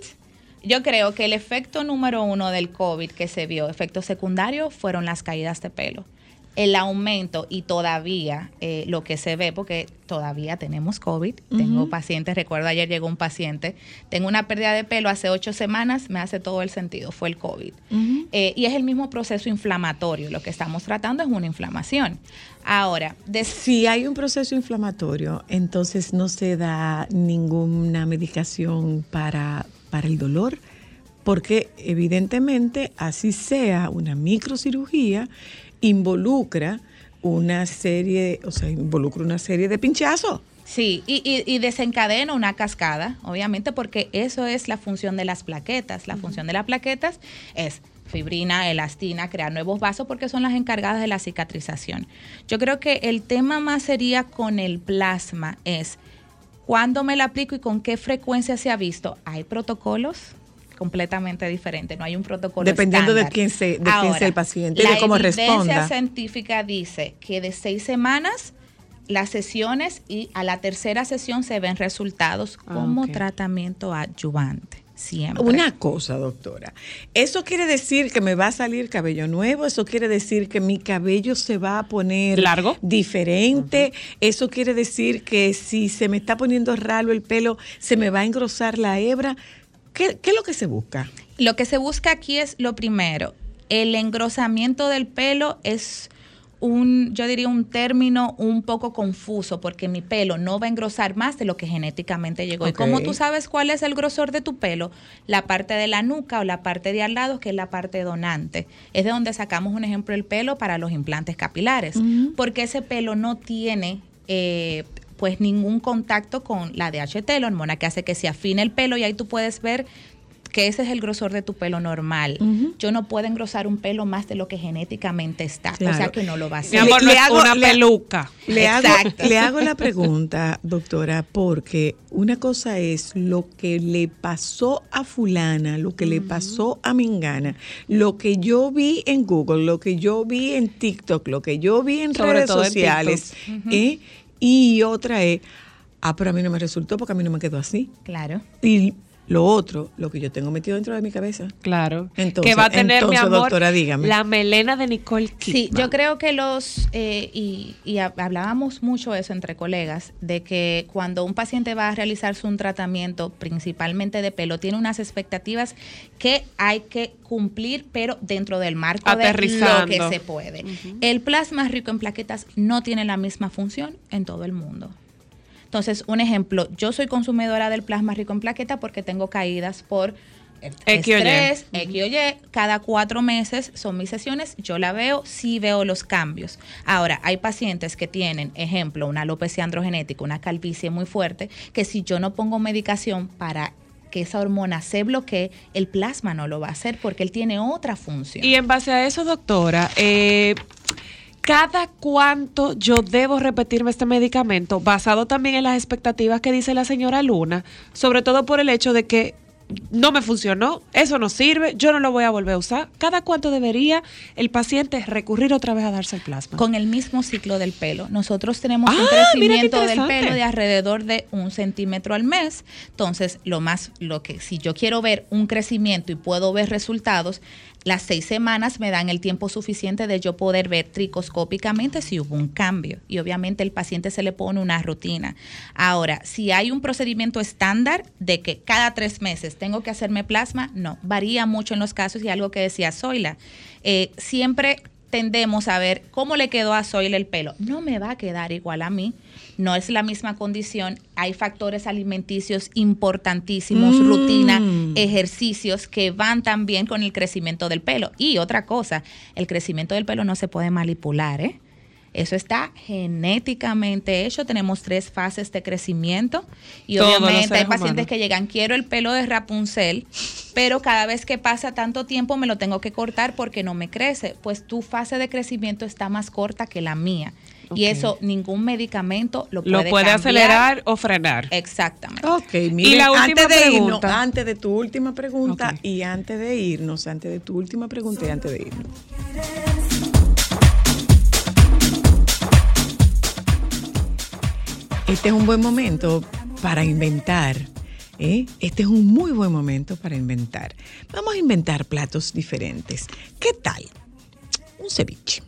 yo creo que el efecto número uno del COVID que se vio, efecto secundario, fueron las caídas de pelo el aumento y todavía eh, lo que se ve, porque todavía tenemos COVID, tengo pacientes, recuerdo ayer llegó un paciente, tengo una pérdida de pelo hace ocho semanas, me hace todo el sentido, fue el COVID. Eh, y es el mismo proceso inflamatorio, lo que estamos tratando es una inflamación. Ahora, si hay un proceso inflamatorio, entonces no se da ninguna medicación para, para el dolor porque evidentemente así sea una microcirugía, involucra una serie, o sea, involucra una serie de pinchazos. Sí, y, desencadena una cascada, obviamente, porque eso es la función de las plaquetas. La función de las plaquetas es fibrina, elastina, crear nuevos vasos porque son las encargadas de la cicatrización. Yo creo que el tema más sería con el plasma es cuándo me la aplico y con qué frecuencia se ha visto. ¿Hay protocolos? Completamente diferente, no hay un protocolo. Dependiendo de quién, se, de quién sea el paciente y de cómo responda. La evidencia científica dice que de seis semanas las sesiones y a la tercera sesión se ven resultados ah, como tratamiento adyuvante. Siempre. Una cosa, doctora. ¿Eso quiere decir que me va a salir cabello nuevo? ¿Eso quiere decir que mi cabello se va a poner largo? Diferente. ¿Eso quiere decir que si se me está poniendo ralo el pelo, se me va a engrosar la hebra? ¿Qué, es lo que se busca? Lo que se busca aquí es lo primero. El engrosamiento del pelo es un, yo diría un término un poco confuso porque mi pelo no va a engrosar más de lo que genéticamente llegó. ¿Y cómo tú sabes cuál es el grosor de tu pelo? La parte de la nuca o la parte de al lado, que es la parte donante. Es de donde sacamos un ejemplo el pelo para los implantes capilares, porque ese pelo no tiene... Eh, pues ningún contacto con la DHT, la hormona que hace que se afine el pelo y ahí tú puedes ver que ese es el grosor de tu pelo normal. Yo no puedo engrosar un pelo más de lo que genéticamente está. O sea que no lo va a hacer. le, hago, una peluca. Le hago, le hago la pregunta, doctora, porque una cosa es lo que le pasó a fulana, lo que le pasó a Mingana, lo que yo vi en Google, lo que yo vi en TikTok, lo que yo vi en redes sociales. ¿eh? Y otra es, ah, pero a mí no me resultó porque a mí no me quedó así. Claro. Y lo otro, lo que yo tengo metido dentro de mi cabeza. Claro. Entonces, que va a tener, mi amor, doctora, dígame. la melena de Nicole Kidman. Sí, yo creo que los, eh, y, hablábamos mucho eso entre colegas, de que cuando un paciente va a realizarse un tratamiento, principalmente de pelo, tiene unas expectativas que hay que cumplir, pero dentro del marco de lo que se puede. El plasma rico en plaquetas no tiene la misma función en todo el mundo. Entonces, un ejemplo, yo soy consumidora del plasma rico en plaqueta porque tengo caídas por estrés, X Y. Cada cuatro meses son mis sesiones, yo la veo, sí veo los cambios. Ahora, hay pacientes que tienen, ejemplo, una alopecia androgenética, una calvicie muy fuerte, que si yo no pongo medicación para que esa hormona se bloquee, el plasma no lo va a hacer porque él tiene otra función. Y en base a eso, doctora, eh, cada cuánto yo debo repetirme este medicamento, basado también en las expectativas que dice la señora Luna, sobre todo por el hecho de que no me funcionó, eso no sirve, yo no lo voy a volver a usar. ¿Cada cuánto debería el paciente recurrir otra vez a darse el plasma? Con el mismo ciclo del pelo. Nosotros tenemos un ah, crecimiento del pelo de alrededor de un centímetro al mes. Entonces, lo más, lo que, si yo quiero ver un crecimiento y puedo ver resultados, las seis semanas me dan el tiempo suficiente de yo poder ver tricoscópicamente si hubo un cambio. Y obviamente el paciente se le pone una rutina. Ahora, si hay un procedimiento estándar de que cada tres meses tengo que hacerme plasma, no, varía mucho en los casos y algo que decía Zoila. Eh, siempre tendemos a ver cómo le quedó a Zoila el pelo. No me va a quedar igual a mí no es la misma condición. Hay factores alimenticios importantísimos, mm. rutina, ejercicios que van también con el crecimiento del pelo. Y otra cosa, el crecimiento del pelo no se puede manipular, ¿eh? Eso está genéticamente hecho. Tenemos tres fases de crecimiento. Y obviamente hay pacientes que llegan, quiero el pelo de Rapunzel, pero cada vez que pasa tanto tiempo me lo tengo que cortar porque no me crece. Pues tu fase de crecimiento está más corta que la mía. Y eso ningún medicamento lo puede, lo puede acelerar o frenar. Exactamente. Ok, y la última antes de irnos, antes de tu última pregunta y antes de irnos, antes de tu última pregunta y antes de irnos. Este es un buen momento para inventar. ¿eh? Este es un muy buen momento para inventar. Vamos a inventar platos diferentes. ¿Qué tal? Un ceviche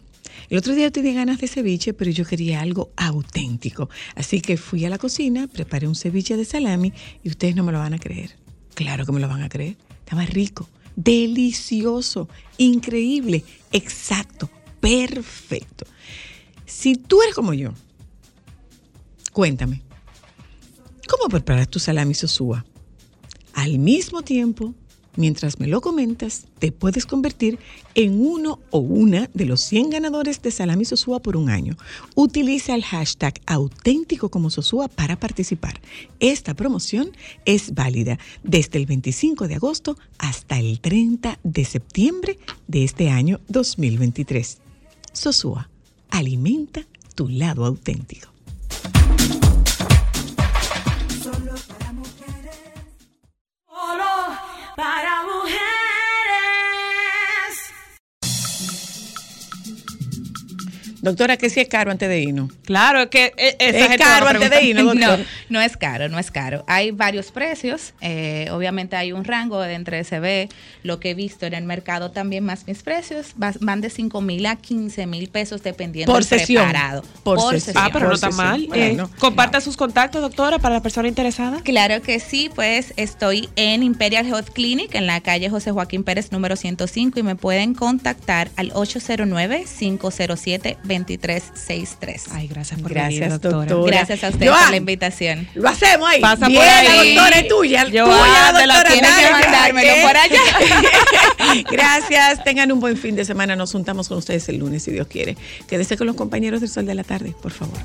el otro día tenía ganas de ceviche, pero yo quería algo auténtico. Así que fui a la cocina, preparé un ceviche de salami y ustedes no me lo van a creer. Claro que me lo van a creer. Estaba rico, delicioso, increíble, exacto, perfecto. Si tú eres como yo, cuéntame, ¿cómo preparas tu salami sosúa? Al mismo tiempo Mientras me lo comentas, te puedes convertir en uno o una de los 100 ganadores de Salami Sosúa por un año. Utiliza el hashtag auténtico como Sosúa para participar. Esta promoción es válida desde el 25 de agosto hasta el 30 de septiembre de este año 2023. Sosúa, alimenta tu lado auténtico. Para Doctora, ¿qué si es caro antes de irnos? Claro, es que eh, es caro antes de irnos. No, no es caro, no es caro. Hay varios precios. Eh, obviamente hay un rango de entre ve Lo que he visto en el mercado también más mis precios van de 5 mil a 15 mil pesos dependiendo por del preparado. Por, sesión. Ah, pero no está mal. Eh, comparta sus contactos, doctora, para la persona interesada. Claro que sí, pues estoy en Imperial Health Clinic en la calle José Joaquín Pérez número 105 y me pueden contactar al 809 507 2363. Ay, gracias por gracias, venir, doctora. Gracias a usted por la invitación. Lo hacemos ahí. Pasa por ahí. La doctora es tuya. Yo tuya, la doctora. Tiene que mandármelo por allá. gracias. Tengan un buen fin de semana. Nos juntamos con ustedes el lunes, si Dios quiere. Quédese con los compañeros del Sol de la Tarde, por favor.